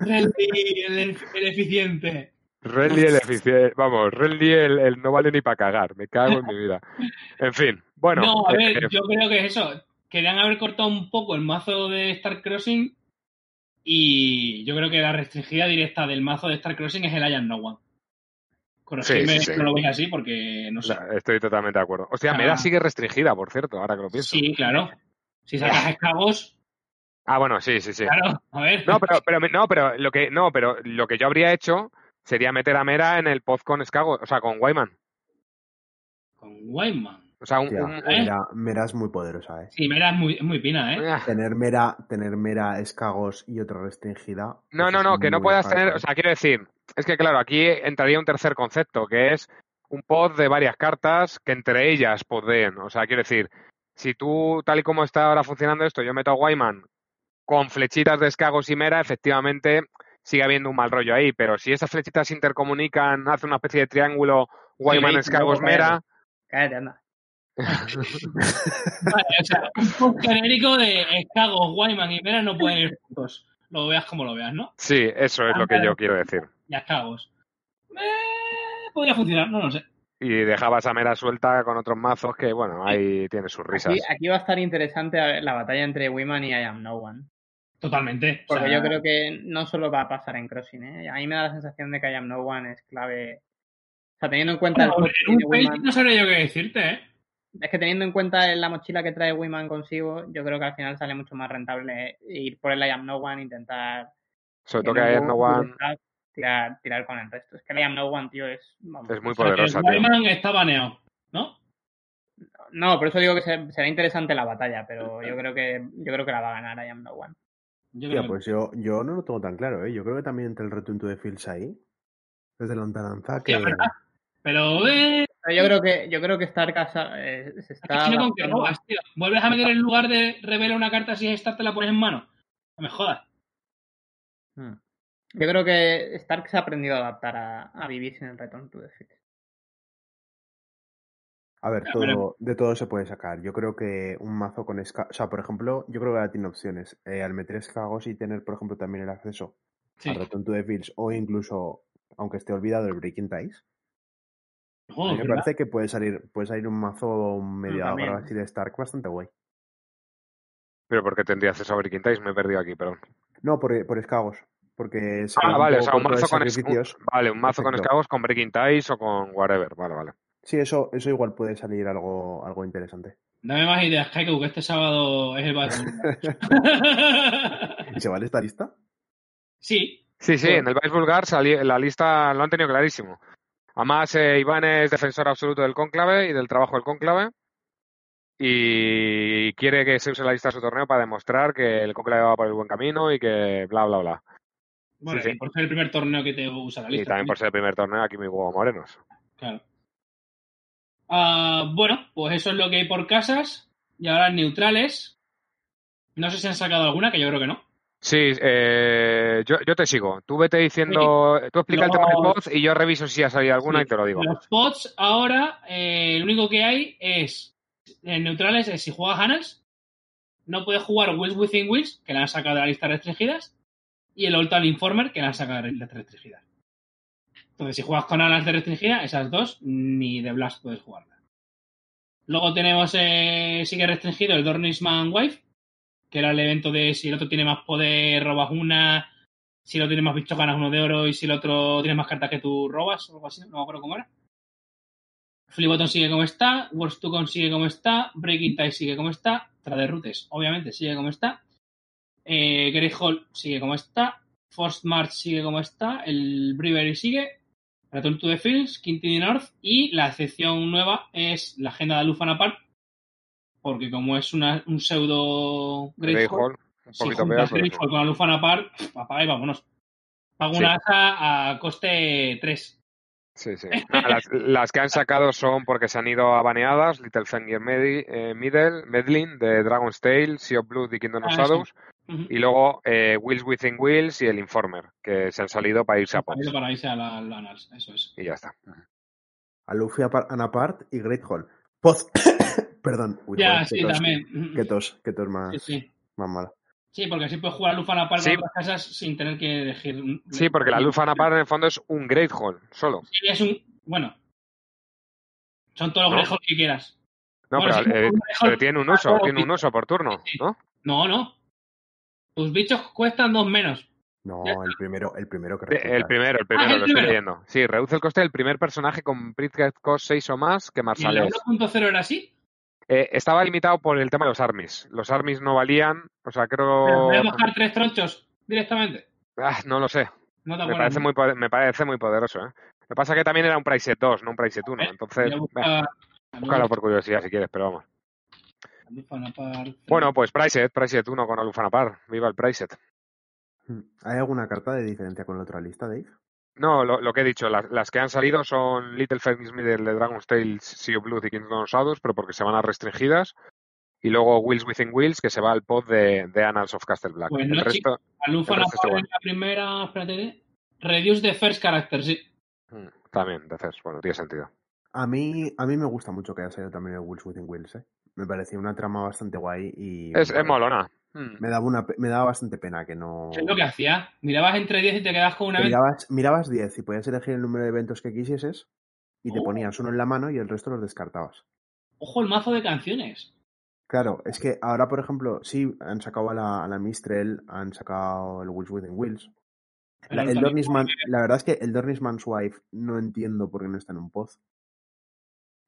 Renly, el, el eficiente. Renly el eficiente. Vamos, Renly el, el no vale ni para cagar. Me cago en mi vida. En fin, bueno. no, a ver, eh, yo creo que es eso. Querían haber cortado un poco el mazo de Star Crossing y yo creo que la restringida directa del mazo de Star Crossing es el I Am No One. Corregidme Sí, sí, sí. no lo veis así porque no sé. estoy totalmente de acuerdo. Hostia, Ah. Mera sigue restringida, por cierto, ahora que lo pienso. Sí, claro. Si sacas esclavos, Ah, bueno, sí, sí, sí. claro, a ver. No, pero, pero, no, pero lo que, no, pero lo que yo habría hecho sería meter a Mera en el pod con Escago, o sea, con Wyman. Con Wyman. O sea, un, Tía, un- ¿eh? Mera, Mera es muy poderosa, ¿eh? Sí, Mera es muy, es muy pina, ¿eh? Tener Mera, tener Mera, Escagos y otra restringida. No, eso no, no, que no puedas tener, o sea, quiero decir, es que claro, aquí entraría un tercer concepto, que es un pod de varias cartas que entre ellas podeen. O sea, quiero decir, si tú, tal y como está ahora funcionando esto, yo meto a Wyman con flechitas de escagos y mera, efectivamente sigue habiendo un mal rollo ahí, pero si esas flechitas se intercomunican, hace una especie de triángulo Wyman, veis, escagos, luego, mera, Cállate, anda. Vale, o sea, un post genérico de Escagos, Wyman y Mera no pueden ir juntos. Lo veas como lo veas, ¿no? sí, eso es lo que yo quiero decir. Y Escagos. Eh, podría funcionar, no lo sé. Y dejabas a mera suelta con otros mazos que, bueno, ahí tiene sus risas. Aquí, aquí va a estar interesante la batalla entre Wiman y I Am No One. Totalmente. o Porque sea, yo creo que no solo va a pasar en Crossing, ¿eh? A mí me da la sensación de que I Am No One es clave. O sea, teniendo en cuenta bueno, el en un no sabría yo qué decirte, ¿eh? Es que teniendo en cuenta la mochila que trae Wiman consigo, yo creo que al final sale mucho más rentable ir por el I Am No One, intentar Sobre todo que teniendo hay no one tirar, tirar con el resto. Es que el I Am No One, tío, es. vamos, es muy poderosa, tío. Wyman está baneado, ¿no? No, por eso digo que se- será interesante la batalla, pero yo creo que yo creo que la va a ganar I Am No One. Yo Tía, creo que- pues yo, yo no lo tengo tan claro, ¿eh? Yo creo que también entre el Return to the Fields ahí, desde lontananza, que... Sí. Pero, eh, Pero yo creo que yo creo que Stark ha- eh, se está tiene con que adaptando- robas, tío. Vuelves a meter en lugar de revela una carta si es Star te la pones en mano. No me jodas. Hmm. Yo creo que Stark se ha aprendido a adaptar a, a vivir sin el Return to the Fields. A ver, todo, de todo se puede sacar. Yo creo que un mazo con esca... O sea, por ejemplo, yo creo que ahora tiene opciones. Eh, al meter escagos y tener, por ejemplo, también el acceso Sí. al Return to the Fields o incluso, aunque esté olvidado, el Breaking Ties. Me parece que puede salir, puede salir un mazo medio agro así de Stark bastante guay. Pero porque tendría acceso a Breaking Ties, me he perdido aquí, perdón. No, por, por escagos. Porque se Ah, vale, o sea, un mazo con es- sacrificios. un- Vale, un mazo con escagos con Breaking Ties o con whatever. Vale, vale. Sí, eso, eso igual puede salir algo, algo interesante. Dame más ideas, Kaiku, que este sábado es el Battle. ¿Y se vale esta lista? sí, Sí, sí, en el Vice Vulgar sali- la lista lo han tenido clarísimo. Además, eh, Iván es defensor absoluto del cónclave y del trabajo del cónclave. Y quiere que se use la lista de su torneo para demostrar que el cónclave va por el buen camino y que bla, bla, bla. bueno, Sí, sí. y por ser el primer torneo que te usa la Y lista. también por ser el primer torneo aquí mi huevo morenos. Claro. Ah, bueno, pues eso es lo que hay por casas. Y ahora neutrales. No sé si han sacado alguna, que yo creo que no. Sí, eh, yo, yo te sigo. Tú vete diciendo, tú explica el tema del Los- pod y yo reviso si ha salido alguna Sí. y te lo digo. Los spots ahora, eh, lo único que hay es. En neutrales es si juegas Hannes, no puedes jugar Wheels Within Wheels, que la han sacado de la lista restringidas, y el Oltan Informer, que la han sacado de la lista restringida. Entonces, si juegas con alas de restringida, esas dos, ni de Blast puedes jugarla. Luego tenemos, eh, sigue restringido el Dornisman Wife, que era el evento de si el otro tiene más poder, robas una, si el otro tiene más bichos, ganas uno de oro, y si el otro tiene más cartas que tú robas, o algo así, no me acuerdo cómo era. Fliboton sigue como está, Wars 2 sigue como está, Breaking Tie sigue como está, Trader Rutes obviamente sigue como está, eh, Greyhall sigue como está, Forced March sigue como está, el Brewery sigue, Return to the Fields, Quintini North y la excepción nueva es la agenda de Lufana Park, porque como es una, un pseudo Greyhall, un si juntas. Greyhall con la Lufana Park, apaga y vámonos. Pago Sí. una asa a coste 3. Sí, sí. Las, las que han sacado son porque se han ido a baneadas, Little Finger Medi- eh, Middle, Medlin, de Dragon's Tale, Sea of Blood y Kingdom of Ah, Shadows, y luego eh, Wheels Within Wheels y el Informer, que se han salido para irse a Pops. para irse a la, la Anals, eso es. Y ya está. A Luffy Apar- Anapart y Great Hall. Poz. Perdón. Uy, ya, joder, sí, qué tos, también. Qué tos, qué tos más, Sí, sí. más mala. Sí, porque así puedes jugar a Lufana Park Sí. en otras casas sin tener que elegir. Sí, porque la luz Anapar en el fondo es un Great Hall, solo. Sí, es un. Bueno. Son todos los ¿No? Greyhawk que quieras. No, Bueno, pero, sí, eh, pero tiene un uso, Ah, tiene un uso por turno. ¿no? No, no. Tus bichos cuestan dos menos. No, el primero, el primero que De- resulta. El primero, el primero, Ah, el lo estoy primero. leyendo. Sí, reduce el coste del primer personaje con Bridget Cost 6 o más que ¿Y en la Marsales. 1.0 era así? Eh, estaba limitado por el tema de los armies. Los armies no valían, o sea, Pero creo... voy a bajar tres tronchos directamente. Ah, no lo sé. No te Me parece, muy, poder- me parece muy poderoso, ¿eh? Lo que pasa es que también era un price set 2, no un price set 1. Eh, Entonces, búscalo por curiosidad si quieres, pero vamos. Bueno, pues price set, price set 1 con Alufana Par. Viva el price set. Hmm. ¿Hay alguna carta de diferencia con la otra lista, Dave? No, lo, lo que he dicho, las, las que han salido son Little Phoenix Middle de Dragon's Tale, Sea of Blood y Kingdom of Shadows, pero porque se van a restringidas. Y luego Wheels Within Wheels, que se va al pod de, de Annals of Castle Black. Pues el resto, el la primera. Espérate. Reduce the first character, sí. mm, también, entonces, bueno, tiene sentido. A mí, a mí me gusta mucho que haya salido también el Wheels Within Wheels, ¿eh? Me parecía una trama bastante guay y... Es, es bueno, molona. Mm. Me daba, una, me daba bastante pena que no... ¿Qué es lo que hacía? Mirabas entre 10 y te quedabas con una vez. Mirabas, mirabas 10 y podías elegir el número de eventos que quisieses y te Oh. ponías uno en la mano y el resto los descartabas. Ojo, el mazo de canciones. Claro, es que ahora, por ejemplo, sí, han sacado a la, a la Mistrel, han sacado el Wheels Within Wheels. La- el también- Dornisman, la verdad es que el Dornisman's Wife no entiendo por qué no está en un poz.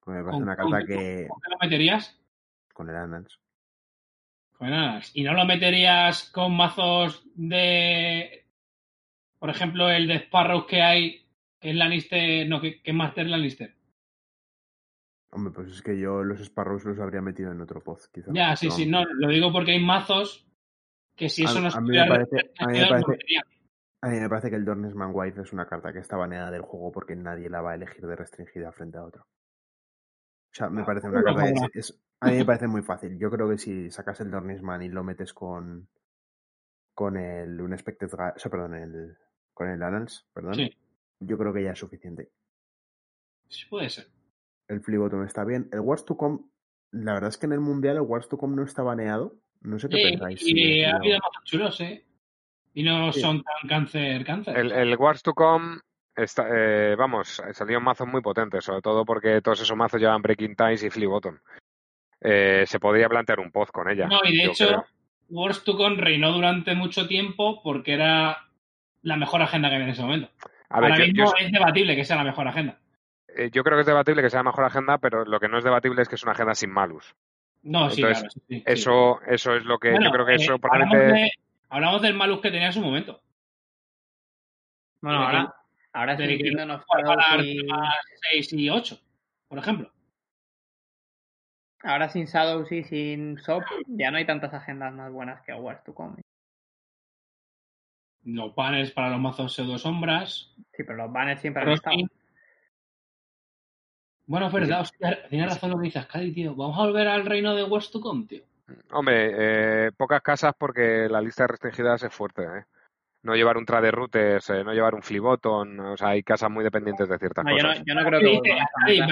Me parece ¿Con- una carta que... ¿Con qué lo meterías? con el Annals. ¿Y no lo meterías con mazos de. Por ejemplo, el de Sparrow que hay, que es Lannister. No, que, que es Master Lannister. Hombre, pues es que yo los Sparrows los habría metido en otro poz, quizá. Ya, sí, sí, no, lo digo porque hay mazos que si A- eso no a mí me parece- a mí me parece-. A mí me parece que el Dornisman Wife es una carta que está baneada del juego porque nadie la va a elegir de restringida frente a otra. O sea, me Ah, parece una carta que bueno. es, es- a mí me parece muy fácil. Yo creo que si sacas el Dornisman y lo metes con con el Unexpected o sea, perdón, el con el Annals, perdón, Sí, yo creo que ya es suficiente. sí, puede ser. El Fliboton está bien. El Wars to Come, la verdad es que en el Mundial el Wars to Come no está baneado. No sé qué Sí, pensáis. y si ha no- habido mazos chulos, ¿eh? Y no Sí. son tan cáncer, cáncer. El, el Wars to Come, está, eh, vamos, salieron mazos muy potentes, sobre todo porque todos esos mazos llevan Breaking Ties y Flea Bottom. Eh, se podría plantear un pod con ella. No, y de hecho, creo. Wars to Con reinó durante mucho tiempo porque era la mejor agenda que había en ese momento. A Ahora mismo yo- es debatible que sea la mejor agenda. eh, yo creo que es debatible que sea la mejor agenda, pero lo que no es debatible es que es una agenda sin malus. No, sí, claro. sí, sí, sí. Eso, eso es lo que Bueno, yo creo que eh, eso hablamos, probablemente. de- hablamos del malus que tenía en su momento. Bueno, ahora, ahora que Nintendo nos y- 6 y 8, por ejemplo. ahora sin Shadows y sin Shop ya no hay tantas agendas más buenas que Wars to Come. Los banners para los mazos pseudo sombras. Sí, pero los banners siempre han estado. Bueno, es verdad, hostia, tienes razón lo que dices, Cadi, tío. Vamos a volver al reino de Wars to Come, tío. Hombre, eh, pocas casas porque la lista de restringidas es fuerte. ¿eh? No llevar un trade routers, eh, no llevar un fliboton, o sea, hay casas muy dependientes de ciertas No, yo, cosas. no, yo no creo que Dice, volvamos a meta-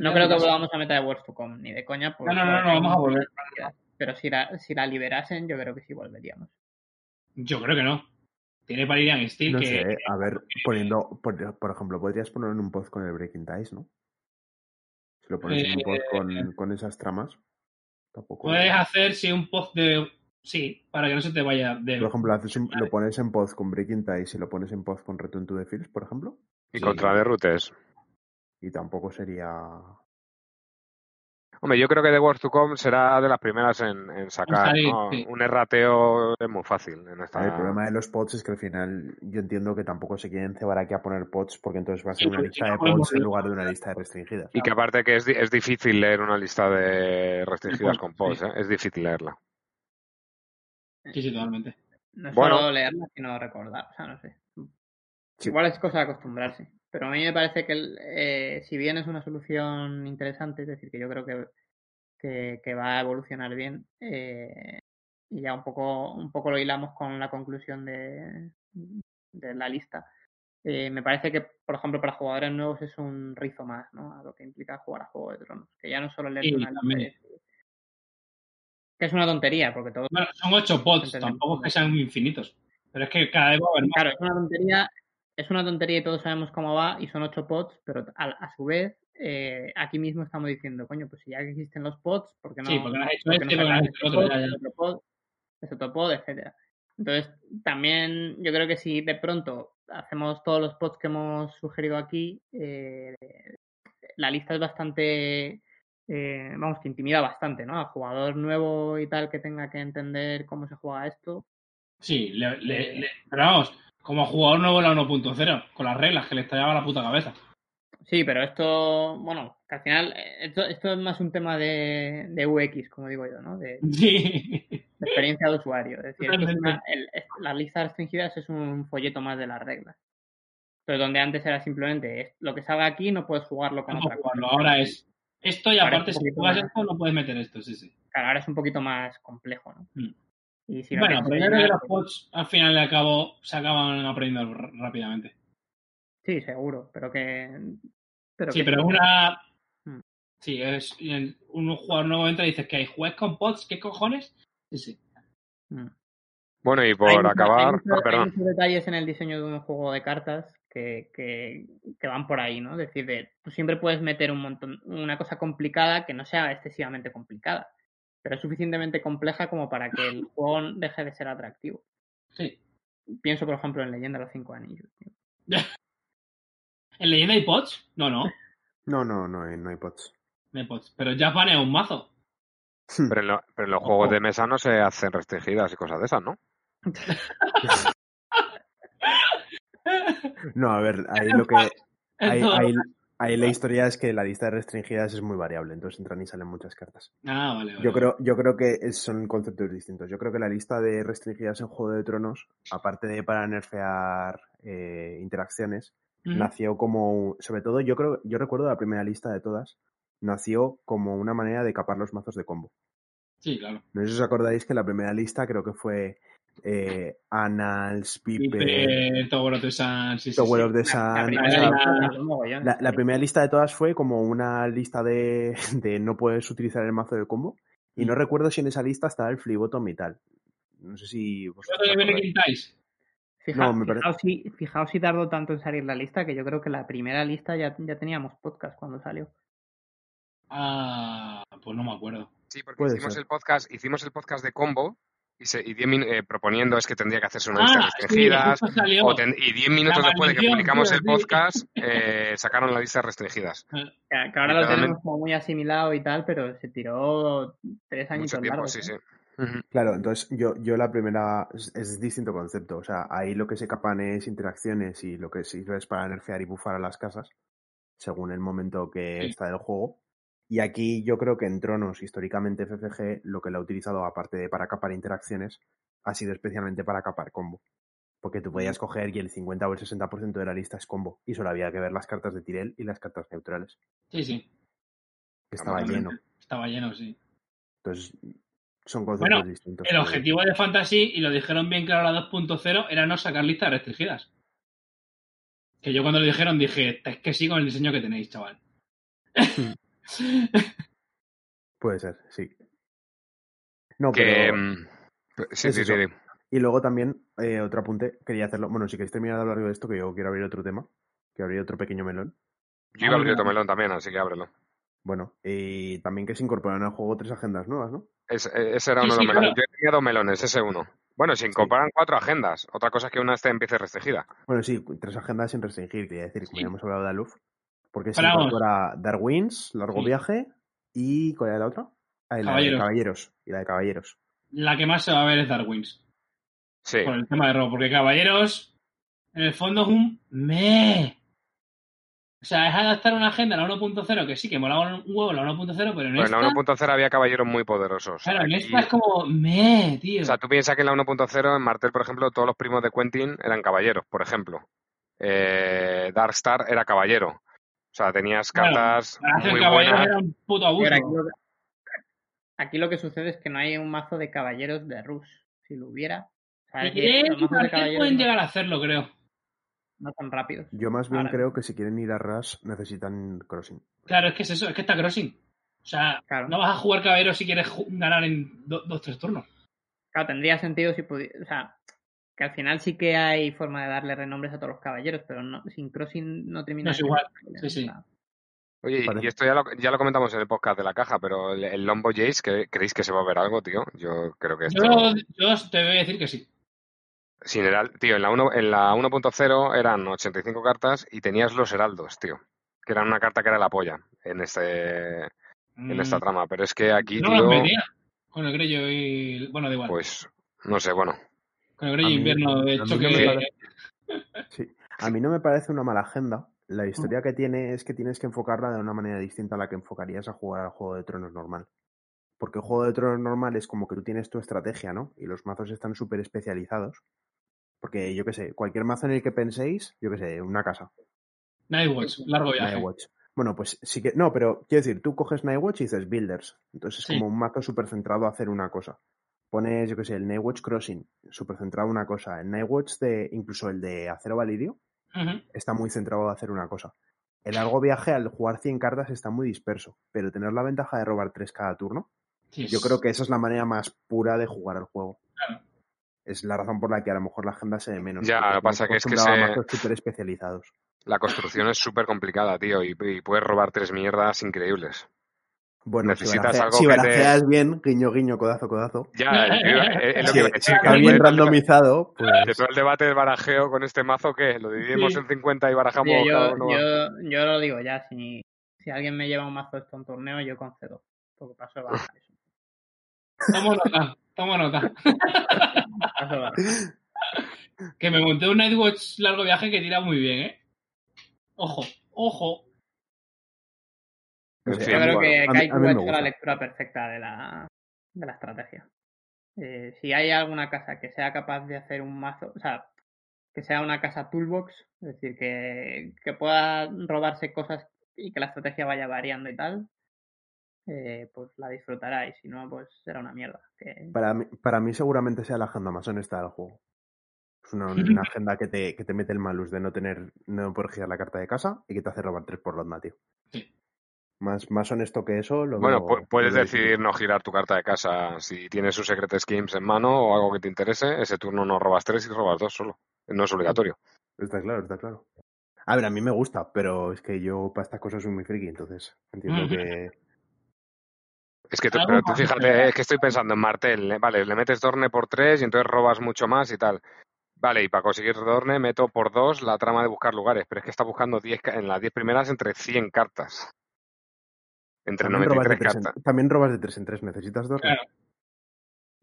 no creo que volvamos a meta de Come, ni de coña. por- No, no, no, no, vamos a volver. Pero si la, si la liberasen, yo creo que sí volveríamos. Yo creo que no. Tiene Valerian Steel No que. sé, a ver, poniendo, por, por ejemplo, podrías poner en un pod con el Breaking Ties, ¿no? Si lo pones en un pod Eh, con, con esas tramas, tampoco. Puedes hacer, sí, un post de. Sí, para que no se te vaya de. Por ejemplo, haces un- lo pones en pod con Breaking Ties y lo pones en pod con Return to the Fields, por ejemplo, Y Sí. con trade routers. y tampoco sería. Hombre, yo creo que The Wars to Come será de las primeras en, en sacar. salir, ¿no? sí. Un errateo es muy fácil en esta. El problema de los pods es que al final yo entiendo que tampoco se quieren cebar aquí a poner pods porque entonces va a ser Sí, una lista no de pods en lugar de una lista de restringidas. Y que aparte que es, es difícil leer una lista de restringidas Sí, con pods, sí. ¿eh? es difícil leerla. Sí, sí, totalmente. No es Bueno. solo leerla, sino recordar. O sea, no sé. Sí. Igual es cosa de acostumbrarse. Pero a mí me parece que, el- eh, si bien es una solución interesante, es decir, que yo creo que, que, que va a evolucionar bien, eh, y ya un poco, un poco lo hilamos con la conclusión de, de la lista. eh, me parece que, por ejemplo, para jugadores nuevos es un rizo más, ¿no? A lo que implica jugar a Juego de Tronos. Que ya no solo leer Sí, una Que es una tontería, porque todo Bueno, son ocho pods, tampoco es que sean infinitos. Pero es que cada vez va a haber más. Claro, es una tontería, es una tontería y todos sabemos cómo va y son ocho pods, pero a, a su vez eh, aquí mismo estamos diciendo, coño, pues si ya que existen los pods, ¿por qué no? Sí, porque no has hecho este, porque no has hecho el otro, pod, otro pod, ese otro pod, etcétera. Entonces, también yo creo que si de pronto hacemos todos los pods que hemos sugerido aquí, eh, la lista es bastante, eh, vamos, que intimida bastante, ¿no? Al jugador nuevo y tal que tenga que entender cómo se juega esto, Sí, le, le- le- pero vamos, como jugador nuevo en la 1.0, con las reglas que le estallaba la puta cabeza. Sí, pero esto, bueno, que al final, eh, esto, esto es más un tema de, de UX, como digo yo, ¿no? De, Sí. de experiencia de usuario. Es decir, esto es Totalmente. una- el- es- las listas restringidas es un folleto más de las reglas. Entonces, donde antes era simplemente lo que salga aquí no puedes jugarlo con otra cosa. ahora es esto y Ahora aparte si juegas esto no puedes meter esto, sí, sí. Claro, ahora es un poquito más complejo, ¿no? Mm. Y si lo bueno, pero yo creo que eliminar, los pods al final de cabo se acaban aprendiendo rápidamente. Sí, seguro, pero que... Pero sí, que pero una... Mm. Sí, es un jugador nuevo entra y dices que hay juegas con pods, ¿qué cojones? Sí, sí. Mm. Bueno, y por Hay acabar, ah, hay perdón. muchos detalles en el diseño de un juego de cartas que, que, que van por ahí, ¿no? Es decir, de, tú siempre puedes meter un montón, una cosa complicada que no sea excesivamente complicada, pero es suficientemente compleja como para que el juego deje de ser atractivo. Sí. Pienso, por ejemplo, en Leyenda de los Cinco Anillos. tío. ¿En leyenda hay pods? No, no, No, no, no, hay- no hay pods. no hay pods. Pero ya banea un mazo. Pero en, lo- pero en los juegos de mesa no se hacen restringidas y cosas de esas, ¿no? No, a ver, ahí lo que. Ahí, ahí- ahí la historia es que la lista de restringidas es muy variable, entonces entran y salen muchas cartas. Ah, vale, vale. Yo creo, yo creo que son conceptos distintos. Yo creo que la lista de restringidas en Juego de Tronos, aparte de para nerfear eh, interacciones, nació como, sobre todo yo creo, yo recuerdo la primera lista de todas, nació como una manera de capar los mazos de combo. Sí, claro. No sé si os acordáis que la primera lista creo que fue eh, Annals, Pipe, Pipe, Tower of the Sun, sí, sí, Tower sí. of the La, Sun. la primera lista era un mogollón. la, la primera lista de todas fue como una lista de, de no puedes utilizar el mazo de combo. Y no recuerdo si en esa lista estaba el Flibotom y tal. No sé si. Fija- No, me parece- fijaos, si, fijaos si tardó tanto en salir la lista, que yo creo que la primera lista ya, ya teníamos podcast cuando salió. Ah, pues no me acuerdo. Sí, porque hicimos ser. el podcast, hicimos el podcast de combo y, se, y 10 min- eh, proponiendo es que tendría que hacerse una lista Ah, sí, restringidas. o ten- y 10 minutos La después de que publicamos tío, el sí. podcast, eh, sacaron la lista restringidas. Que, que ahora lo tenemos como muy asimilado y tal, pero se tiró tres añitos Mucho tiempo, largos. sí, ¿eh? sí. Claro, entonces yo, yo la primera es, es distinto concepto. O sea, ahí lo que se capan es interacciones y lo que sirve es para nerfear y bufar a las casas, según el momento que Sí. está del juego. Y aquí yo creo que en Tronos, históricamente FFG, lo que lo ha utilizado, aparte de para capar interacciones, ha sido especialmente para capar combo. Porque tú podías coger y el 50 o el 60% de la lista es combo. Y solo había que ver las cartas de Tirel y las cartas neutrales. Sí, sí. Que estaba lleno. Estaba lleno, sí. Entonces, son conceptos Bueno, distintos. El objetivo de Fantasy, y lo dijeron bien claro la 2.0, era no sacar listas restringidas. Que yo cuando lo dijeron dije, es que sí con el diseño que tenéis, chaval. Puede ser, sí. No, Que, pero... mm, sí, es sí, sí, sí. Y luego también, eh, otro apunte, quería hacerlo. Bueno, si queréis terminar de hablar de esto, que yo quiero abrir otro tema, que abrir otro pequeño melón. Yo iba a abrir otro melón también, así que ábrelo. Bueno, y también que se incorporan al juego tres agendas nuevas, ¿no? Es- eh, ese era Sí, uno de los melones. Yo tenía dos melones, ese uno. Bueno, se incorporan cuatro agendas. Otra cosa es que una esté empiece restringida. Bueno, sí, tres agendas sin restringir, quería decir, como Sí. ya hemos hablado de Aluf. Porque se incorpora Darwins, Largo Sí. Viaje y. ¿Cuál era la otra? Ah, y la de Caballeros. Caballeros. Y la de Caballeros. La que más se va a ver es Darwins. Sí. Por el tema de robo. Porque Caballeros, en el fondo es un me. O sea, es adaptar una agenda a la 1.0, que sí, que molaba un huevo la 1.0, pero en Pues en la 1.0 había caballeros muy poderosos. Claro, en esta es como me, tío. O sea, tú piensas que en la 1.0, en Martel, por ejemplo, todos los primos de Quentin eran caballeros, por ejemplo. Eh, Darkstar era caballero. O sea, tenías cartas hacer muy Caballeros buenas. era un puto abuso. Aquí, lo, aquí lo que sucede es que no hay un mazo de caballeros de Rus. Si lo hubiera. o sea, que los mazos de Martel caballeros pueden llegar a hacerlo, creo. no son rápidos. Yo más bien Ahora creo que si quieren ir a Rush necesitan Crossing. Claro, es que es eso, es que está crossing. O sea, Claro. no vas a jugar caballero si quieres ganar en do- dos, tres turnos. Claro, tendría sentido si pudiera. O sea, que al final sí que hay forma de darle renombres a todos los caballeros, pero no, sin crossing no termina No es igual. Sí, sí. Oye, y- esto ya lo, ya lo comentamos en el podcast de la caja, pero el, el Lombo Jace, ¿cre- ¿creéis que se va a ver algo, tío? Yo creo que esto... Yo, yo te voy a decir que sí. Sin heral- tío, en la, uno- en la 1.0 eran 85 cartas y tenías los heraldos, tío. Que eran una carta que era la polla en, este, en esta Mm, trama. Pero es que aquí, no tío, metía. Con el Grello y. Bueno, da igual. pues, no sé, bueno. Con el Grello a mí- invierno, de a hecho, mí no me parece- Sí. A mí no me parece una mala agenda. La historia que tiene es que tienes que enfocarla de una manera distinta a la que enfocarías a jugar al Juego de Tronos normal. Porque el Juego de Tronos normal es como que tú tienes tu estrategia, ¿no? Y los mazos están súper especializados. Porque yo qué sé, cualquier mazo en el que penséis, yo qué sé, una casa, Nightwatch, largo viaje. Nightwatch. Bueno, pues sí que. No, pero quiero decir, tú coges Nightwatch y dices Builders. Entonces es Sí. como un mazo súper centrado a hacer una cosa. Pones, yo qué sé, el Nightwatch Crossing, súper centrado a una cosa. El Nightwatch de. incluso el de Acero Valirio, está muy centrado a hacer una cosa. El largo viaje al jugar 100 cartas está muy disperso, pero tener la ventaja de robar 3 cada turno, yo creo que esa es la manera más pura de jugar al juego. Claro. Es la razón por la que a lo mejor la agenda se ve menos. Ya, lo pasa que es que se- súper especializados. La construcción es súper complicada, tío, y, y puedes robar tres mierdas increíbles. Bueno, Necesitas si, algo si que te- barajeas bien, guiño, guiño, codazo, codazo. Ya, es, es lo que está bien randomizado, pues. De todo el debate del barajeo con este mazo, ¿qué? ¿Lo dividimos Sí. en 50 y barajamos Oye, cada yo, uno? yo, yo lo digo ya, si, si alguien me lleva un mazo de esto a un torneo, yo concedo. Porque paso de baja eso. Tomo nota, tomo nota. Paso de. Que me monté un Nightwatch largo viaje que tira muy bien, ¿eh? Ojo, ojo. Sí, Yo creo bueno. que Kaiku ha hecho la lectura perfecta de la, de la estrategia. Eh, si hay alguna casa que sea capaz de hacer un mazo, o sea, que sea una casa toolbox, es decir, que, que pueda robarse cosas y que la estrategia vaya variando y tal, eh, pues la disfrutará y si no, pues será una mierda. Que... Para mí, para mí seguramente sea la agenda más honesta del juego. Es una, una agenda que te, que te mete el malus de no tener, no poder girar la carta de casa y que te hace robar tres por ronda, tío. Sí. Más, más honesto que eso, lo Bueno, veo- puedes lo decidir no girar tu carta de casa. Si tienes un Secret Schemes en mano o algo que te interese, ese turno no robas tres y robas dos solo. No es obligatorio. Está claro, está claro. A ver, a mí me gusta, pero es que yo para estas cosas soy muy friki, entonces entiendo que... Es que tú, pero tú fíjate, es que estoy pensando en Martel. ¿eh? Vale, le metes Dorne por tres y entonces robas mucho más y tal. Vale, y para conseguir Dorne meto por dos la trama de buscar lugares, pero es que está buscando 10 ca- en las 10 primeras entre 100 cartas. Entre También robas, de 93 tres en, cartas. también robas de tres en tres. ¿Necesitas dos? Claro.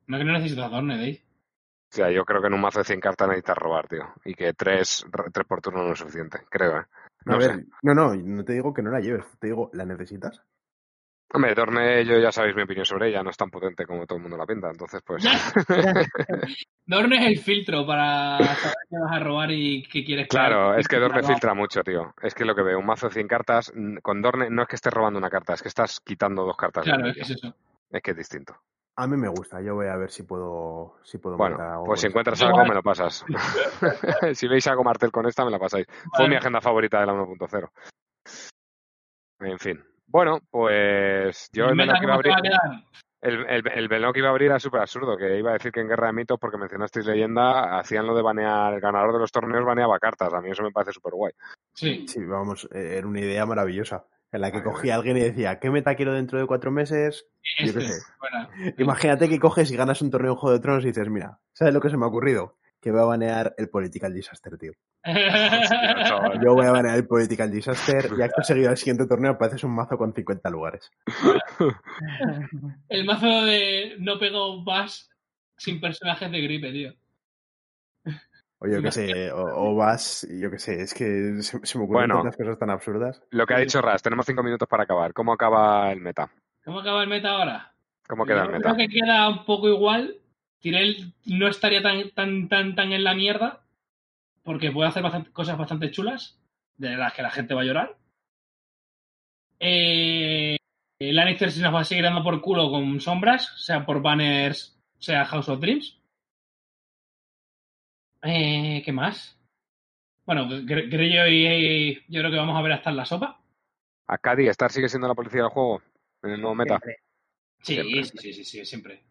No que no necesitas Dorne, Dave. O sea, yo creo que en un mazo de 100 cartas necesitas robar, tío. Y que tres, tres por turno no es suficiente, creo, ¿eh? No a sé. ver, no, no, no te digo que no la lleves, te digo, ¿la necesitas? Hombre, Dorne, yo ya sabéis mi opinión sobre ella, no es tan potente como todo el mundo la pinta, entonces pues... Dorne es el filtro para saber qué vas a robar y qué quieres Claro, es que Dorne filtra mucho, tío. Es que lo que veo, un mazo de 100 cartas, con Dorne no es que estés robando una carta, es que estás quitando dos cartas. Claro, es medio. que es eso. Es que es distinto. A mí me gusta, yo voy a ver si puedo, si puedo Bueno, matar algo pues si encuentras algo, me lo pasas. si veis algo Martel con esta, me la pasáis. Fue mi agenda favorita de la 1.0. En fin. Bueno, pues yo el ¿El menú meta que iba a abrir, el, el, que iba a abrir era súper absurdo, que iba a decir que en Guerra de Mitos, porque mencionasteis leyenda, hacían lo de banear, el ganador de los torneos baneaba cartas. A mí eso me parece súper guay. Sí. Sí, vamos, era una idea maravillosa. En la que cogía a alguien y decía, ¿qué meta quiero dentro de cuatro meses? Yo qué sé. bueno. Imagínate que coges y ganas un torneo en Juego de Tronos y dices, mira, ¿sabes lo que se me ha ocurrido? Que voy a banear el Political Disaster, tío. Yo voy a banear el Political Disaster y acto seguido al siguiente torneo apareces un mazo con 50 lugares. el mazo de no pego vas sin personajes de gripe, tío. O yo qué sé, o, o vas, yo qué sé, es que se, se me ocurren Bueno. tantas cosas tan absurdas. Lo que ha dicho Ras, tenemos cinco minutos para acabar. ¿Cómo acaba el meta? ¿Cómo acaba el meta ahora? ¿Cómo queda Yo el meta? Creo que queda un poco igual. Tyrell no estaría tan, tan, tan, tan en la mierda. Porque puede hacer bastante- cosas bastante chulas. De las que la gente va a llorar. Eh, Lannister se nos va a seguir dando por culo con sombras. Sea por banners, sea House of Dreams. Eh, ¿Qué más? Bueno, Gre- Greyjoy y yo creo que vamos a ver hasta en la sopa. Acadi, ¿Star sigue siendo la policía del juego? En el nuevo meta. Siempre, Sí, Siempre. sí, sí, sí, sí, siempre.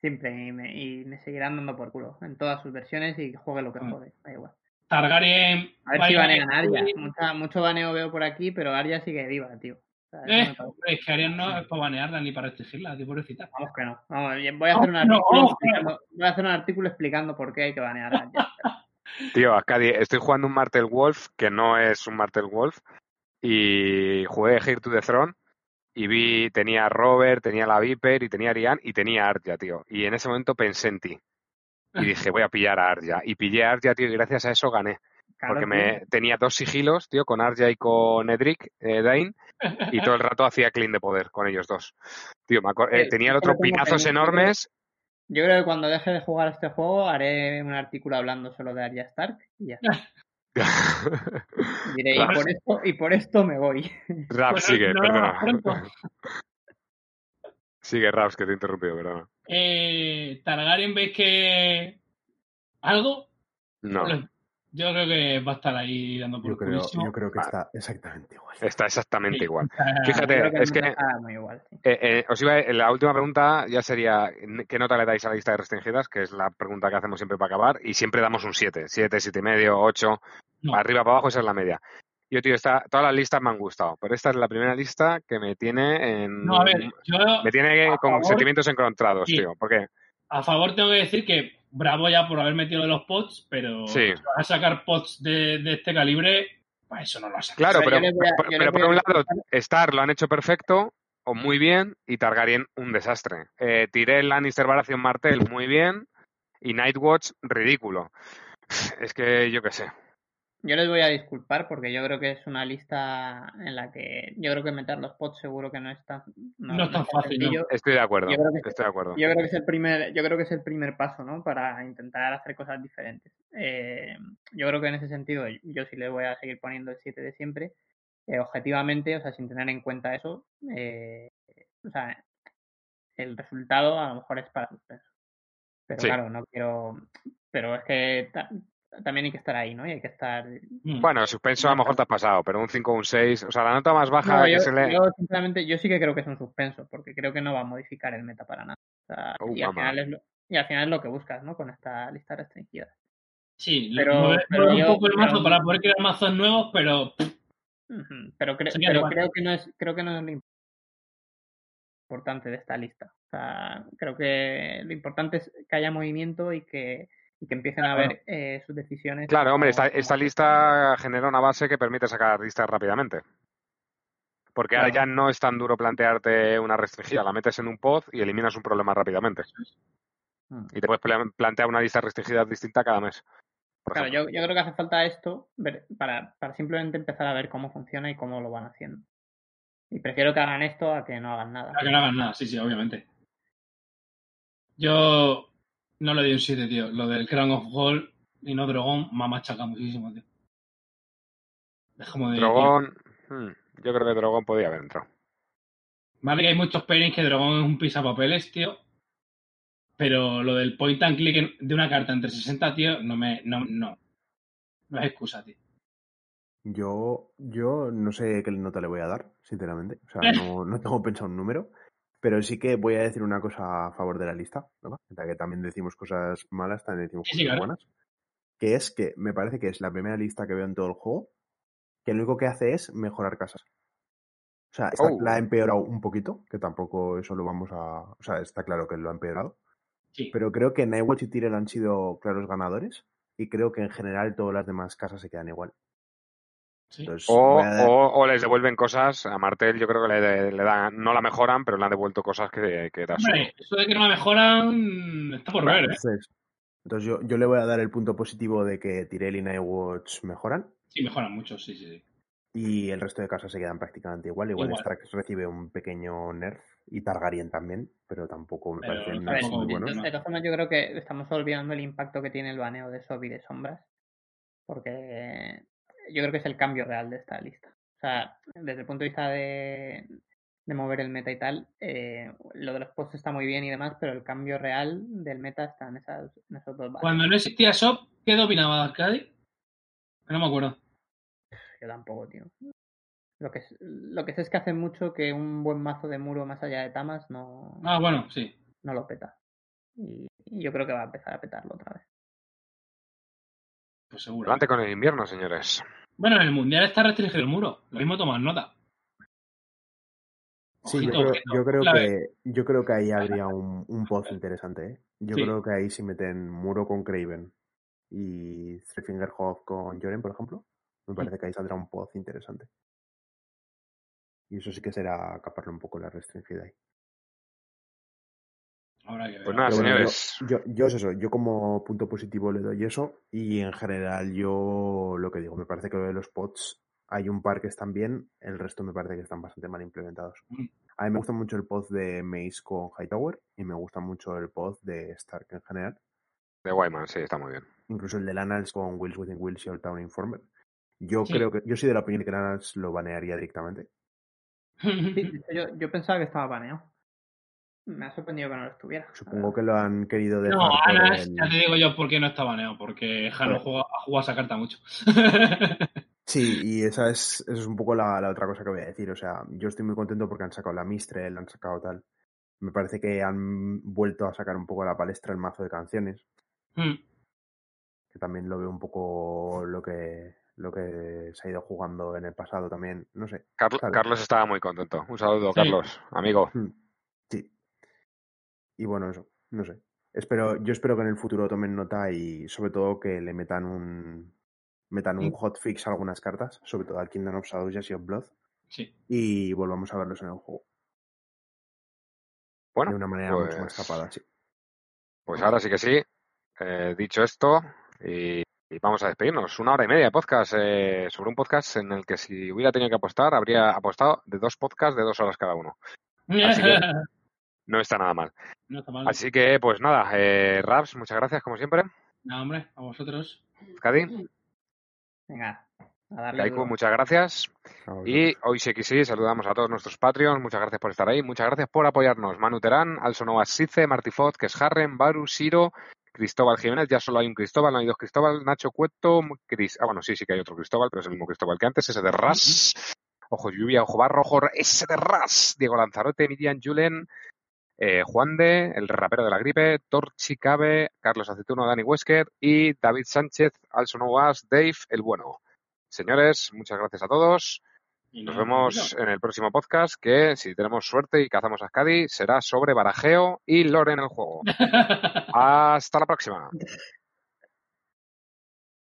Siempre y, me, y me seguirán dando por culo en todas sus versiones y juegue lo que Mm. juegue, da igual. Targaryen. A ver si banean a Arya. Mucha- mucho baneo veo por aquí, pero Arya sigue viva, tío. O sea, eso Eh, es que Arian no es para banearla ni para restringirla, tío, pobrecita. Vamos que no. Vamos, voy a hacer un no, artículo explicando, voy a hacer un artículo explicando por qué hay que banear a Arya. Tío, Acadi, estoy jugando un Martel Wolf que no es un Martel Wolf. Y jugué Here to the Throne. Y vi, tenía a Robert, tenía a la Viper y tenía a Ariane y tenía a Arya, tío. Y en ese momento pensé en ti. Y dije, voy a pillar a Arya. Y pillé a Arya, tío, y gracias a eso gané. Claro, Porque tío. me tenía dos sigilos, tío, con Arya y con Edric eh, Dane. Y todo el rato hacía clean de poder con ellos dos. Tío, me eh, Eh, tenía el yo otro lo tengo pinazos enormes. Yo creo que cuando deje de jugar este juego haré un artículo hablando solo de Arya Stark y ya. está. Diré, y por esto, y por esto me voy. Rap, Bueno, sigue, no, perdona. Sigue, Raps, que te he interrumpido, perdona. Eh, Targaryen, ¿veis que algo? No, Yo creo que va a estar ahí dando por Yo creo, yo creo que Ah. está exactamente igual. está exactamente igual. Fíjate, que es que igual, sí. eh, eh, os iba a- la última pregunta ya sería ¿qué nota le dais a la lista de restringidas? Que es la pregunta que hacemos siempre para acabar y siempre damos un 7, 7, 7 y medio, 8, No. arriba para abajo esa es la media. Yo, tío, esta, todas las listas me han gustado, pero esta es la primera lista que me tiene en... No, a ver, yo me tiene con favor- sentimientos encontrados, Sí. tío, porque a favor tengo que decir que bravo ya por haber metido de los pots, pero Sí. si vas a sacar pots de, de este calibre, pues eso no lo has Claro, O sea, pero, a- por- pero un lado, Star lo han hecho perfecto o muy bien y Targaryen un desastre. Eh, Tyrell, Lannister, Baratheon, Martell muy bien y Nightwatch ridículo. Es que yo qué sé. Yo les voy a disculpar porque yo creo que es una lista en la que yo creo que meter los pods seguro que no es tan No es tan fácil, sencillo. Estoy de acuerdo. Yo creo que- Estoy de acuerdo. Yo creo que es el primer, yo creo que es el primer paso, ¿no? Para intentar hacer cosas diferentes. Eh, yo creo que en ese sentido yo sí le voy a seguir poniendo el 7 de siempre. eh, objetivamente, o sea, sin tener en cuenta eso, eh, o sea, el resultado a lo mejor es para suspenso. Pero Sí. claro, no quiero. Pero es que también hay que estar ahí, ¿no? Y hay que estar. Mm. Bueno, suspenso a lo mejor te has pasado, pero un 5 o un 6, o sea, la nota más baja No, que yo, se le... yo, sinceramente, yo sí que creo que es un suspenso, porque creo que no va a modificar el meta para nada. O sea, Uh, y, al final es lo, y al final es lo que buscas, ¿no? Con esta lista restringida. Sí, Pero- pero yo- un poco el mazo pero- para poder crear mazos nuevos, pero Pero, cre- pero creo que no es creo que no es lo importante de esta lista. O sea, creo que lo importante es que haya movimiento y que, y que empiecen a Claro. ver eh, sus decisiones. Claro, hombre, esta, esta como- lista genera una base que permite sacar listas rápidamente. Porque ahora ya no es tan duro plantearte una restringida, la metes en un pod y eliminas un problema rápidamente. Mm. Y te puedes pla- plantear una lista restringida distinta cada mes. Claro, yo, yo creo que hace falta esto ver- para, para simplemente empezar a ver cómo funciona y cómo lo van haciendo. Y prefiero que hagan esto a que no hagan nada. para que no hagan nada, sí, sí, obviamente. Yo no le doy un 7, tío. Lo del Crown of Gold y no Dragón me ha machacado muchísimo, tío. Es como de. Drogón, hmm, yo creo que Drogón podía haber entrado. Vale que hay muchos pairings que Dragón es un pisapapeles, tío. Pero lo del point and click de una carta entre 60, tío, no me. No, no. No es excusa, tío. Yo, yo no sé qué nota le voy a dar, sinceramente. O sea, no, no tengo pensado un número. Pero sí que voy a decir una cosa a favor de la lista, ¿no? Ya que también decimos cosas malas, también decimos sí, cosas claro. buenas. Que es que me parece que es la primera lista que veo en todo el juego que lo único que hace es mejorar casas. O sea, esta Oh. la ha empeorado un poquito, que tampoco eso lo vamos a... O sea, está claro que lo ha empeorado. Sí. Pero creo que Nightwatch y Tyrell han sido claros ganadores y creo que en general todas las demás casas se quedan igual. Sí. Entonces, O, voy a dar- o, o les devuelven cosas. A Martel yo creo que le, le dan, no la mejoran, pero le han devuelto cosas que, que da su- Hombre, eso de que no la mejoran está por ver, ¿eh? Entonces, entonces yo, yo le voy a dar el punto positivo de que Tyrell y Nightwatch mejoran Sí, mejoran mucho, sí, sí. sí. y el resto de casas se quedan prácticamente igual. Igual, Igual. Strax recibe un pequeño nerf y Targaryen también, pero tampoco me Pero tampoco nerfs muy bien, buenos. ¿no? De todas formas, yo creo que estamos olvidando el impacto que tiene el baneo de Sobi de sombras, porque yo creo que es el cambio real de esta lista. O sea, desde el punto de vista de, de mover el meta y tal, eh, lo de los posts está muy bien y demás, pero el cambio real del meta está en, esas, en esos dos bases. Cuando no existía SOP, ¿qué dominaba Arcadi? No me acuerdo. Yo tampoco, tío. Lo que, lo que sé es que hace mucho que un buen mazo de muro más allá de Tamas no, Ah, bueno, sí. no lo peta. Y, y yo creo que va a empezar a petarlo otra vez. Pues seguro. Adelante con el invierno, señores. Bueno, en el mundial está restringido el muro. Lo mismo tomas nota. Sí, yo creo, ojito. yo creo Clave. que yo creo que ahí habría un, un post interesante, ¿eh? Yo Sí. creo que ahí si meten Muro con Craven y Threefingerhoff con Joren, por ejemplo, me parece que ahí saldrá un post interesante. Y eso sí que será caparle un poco la restringida ahí. Que. Pues nada, bueno, señores. yo, yo, yo es eso, yo como punto positivo le doy eso y en general yo lo que digo, me parece que lo de los pods hay un par que están bien, el resto me parece que están bastante mal implementados. Mm. A mí me gusta mucho el pod de Mace con Hightower y me gusta mucho el pod de Stark en general, De Wyman, sí, está muy bien. incluso el de Lanals con Wills Within Wills y Old Town Informer. Yo Sí. creo que, yo soy de la opinión de que Lanals lo banearía directamente. Sí, yo, yo pensaba que estaba baneado. Me ha sorprendido que no lo estuviera. Supongo que lo han querido dejar No, por Anas, el- ya te digo yo por qué no está baneado. Porque Jano Bueno. juega, ha jugado a esa carta mucho. Sí, y esa es, esa es un poco la, la otra cosa que voy a decir. O sea, yo estoy muy contento porque han sacado la Mistrel, han sacado tal. Me parece que han vuelto a sacar un poco a la palestra el mazo de canciones, Mm. que también lo veo un poco lo que, lo que se ha ido jugando en el pasado también. No sé. Carl- Claro. Carlos estaba muy contento. Un saludo, Sí. Carlos, amigo. Mm, Sí. Y bueno, eso, no sé. Espero, yo espero que en el futuro tomen nota y sobre todo que le metan un metan un hotfix a algunas cartas, sobre todo al Kingdom of Shadows y of Blood, Sí. y volvamos a verlos en el juego. Bueno, de una manera mucho más pues- capada, sí. Pues ahora sí que sí. Eh, dicho esto, y, y vamos a despedirnos. Una hora y media de podcast eh, sobre un podcast en el que si hubiera tenido que apostar, habría apostado de dos podcasts de dos horas cada uno. Así que- No está nada mal. no está mal. Así que, pues nada, eh, Raps, muchas gracias como siempre. No, hombre, a vosotros. Cadi, Venga, A darle Kaiku, duro. muchas gracias. Y hoy sí que sí, saludamos a todos nuestros Patreons. Muchas gracias por estar ahí. Muchas gracias por apoyarnos. Manu Terán, Alsonova Sice, Martifoz, Kesharren, Baru, Siro, Cristóbal Jiménez. Ya solo hay un Cristóbal, no hay dos Cristóbal. Nacho Cueto, Cris... Ah, bueno, sí, sí que hay otro Cristóbal, pero es el mismo Cristóbal que antes. Ese de Ras. Ojo lluvia, ojo barro, ojo ese de Ras. Diego Lanzarote, Miriam Julen, eh, Juan de, el rapero de la gripe, Torchi Cabe, Carlos Aceituno, Dani Wesker y David Sánchez, Alsonovas, Dave, el bueno. Señores, muchas gracias a todos. Y Nos vemos en el próximo podcast que, si tenemos suerte y cazamos a Scadi, será sobre barajeo y lore en el juego. Hasta la próxima.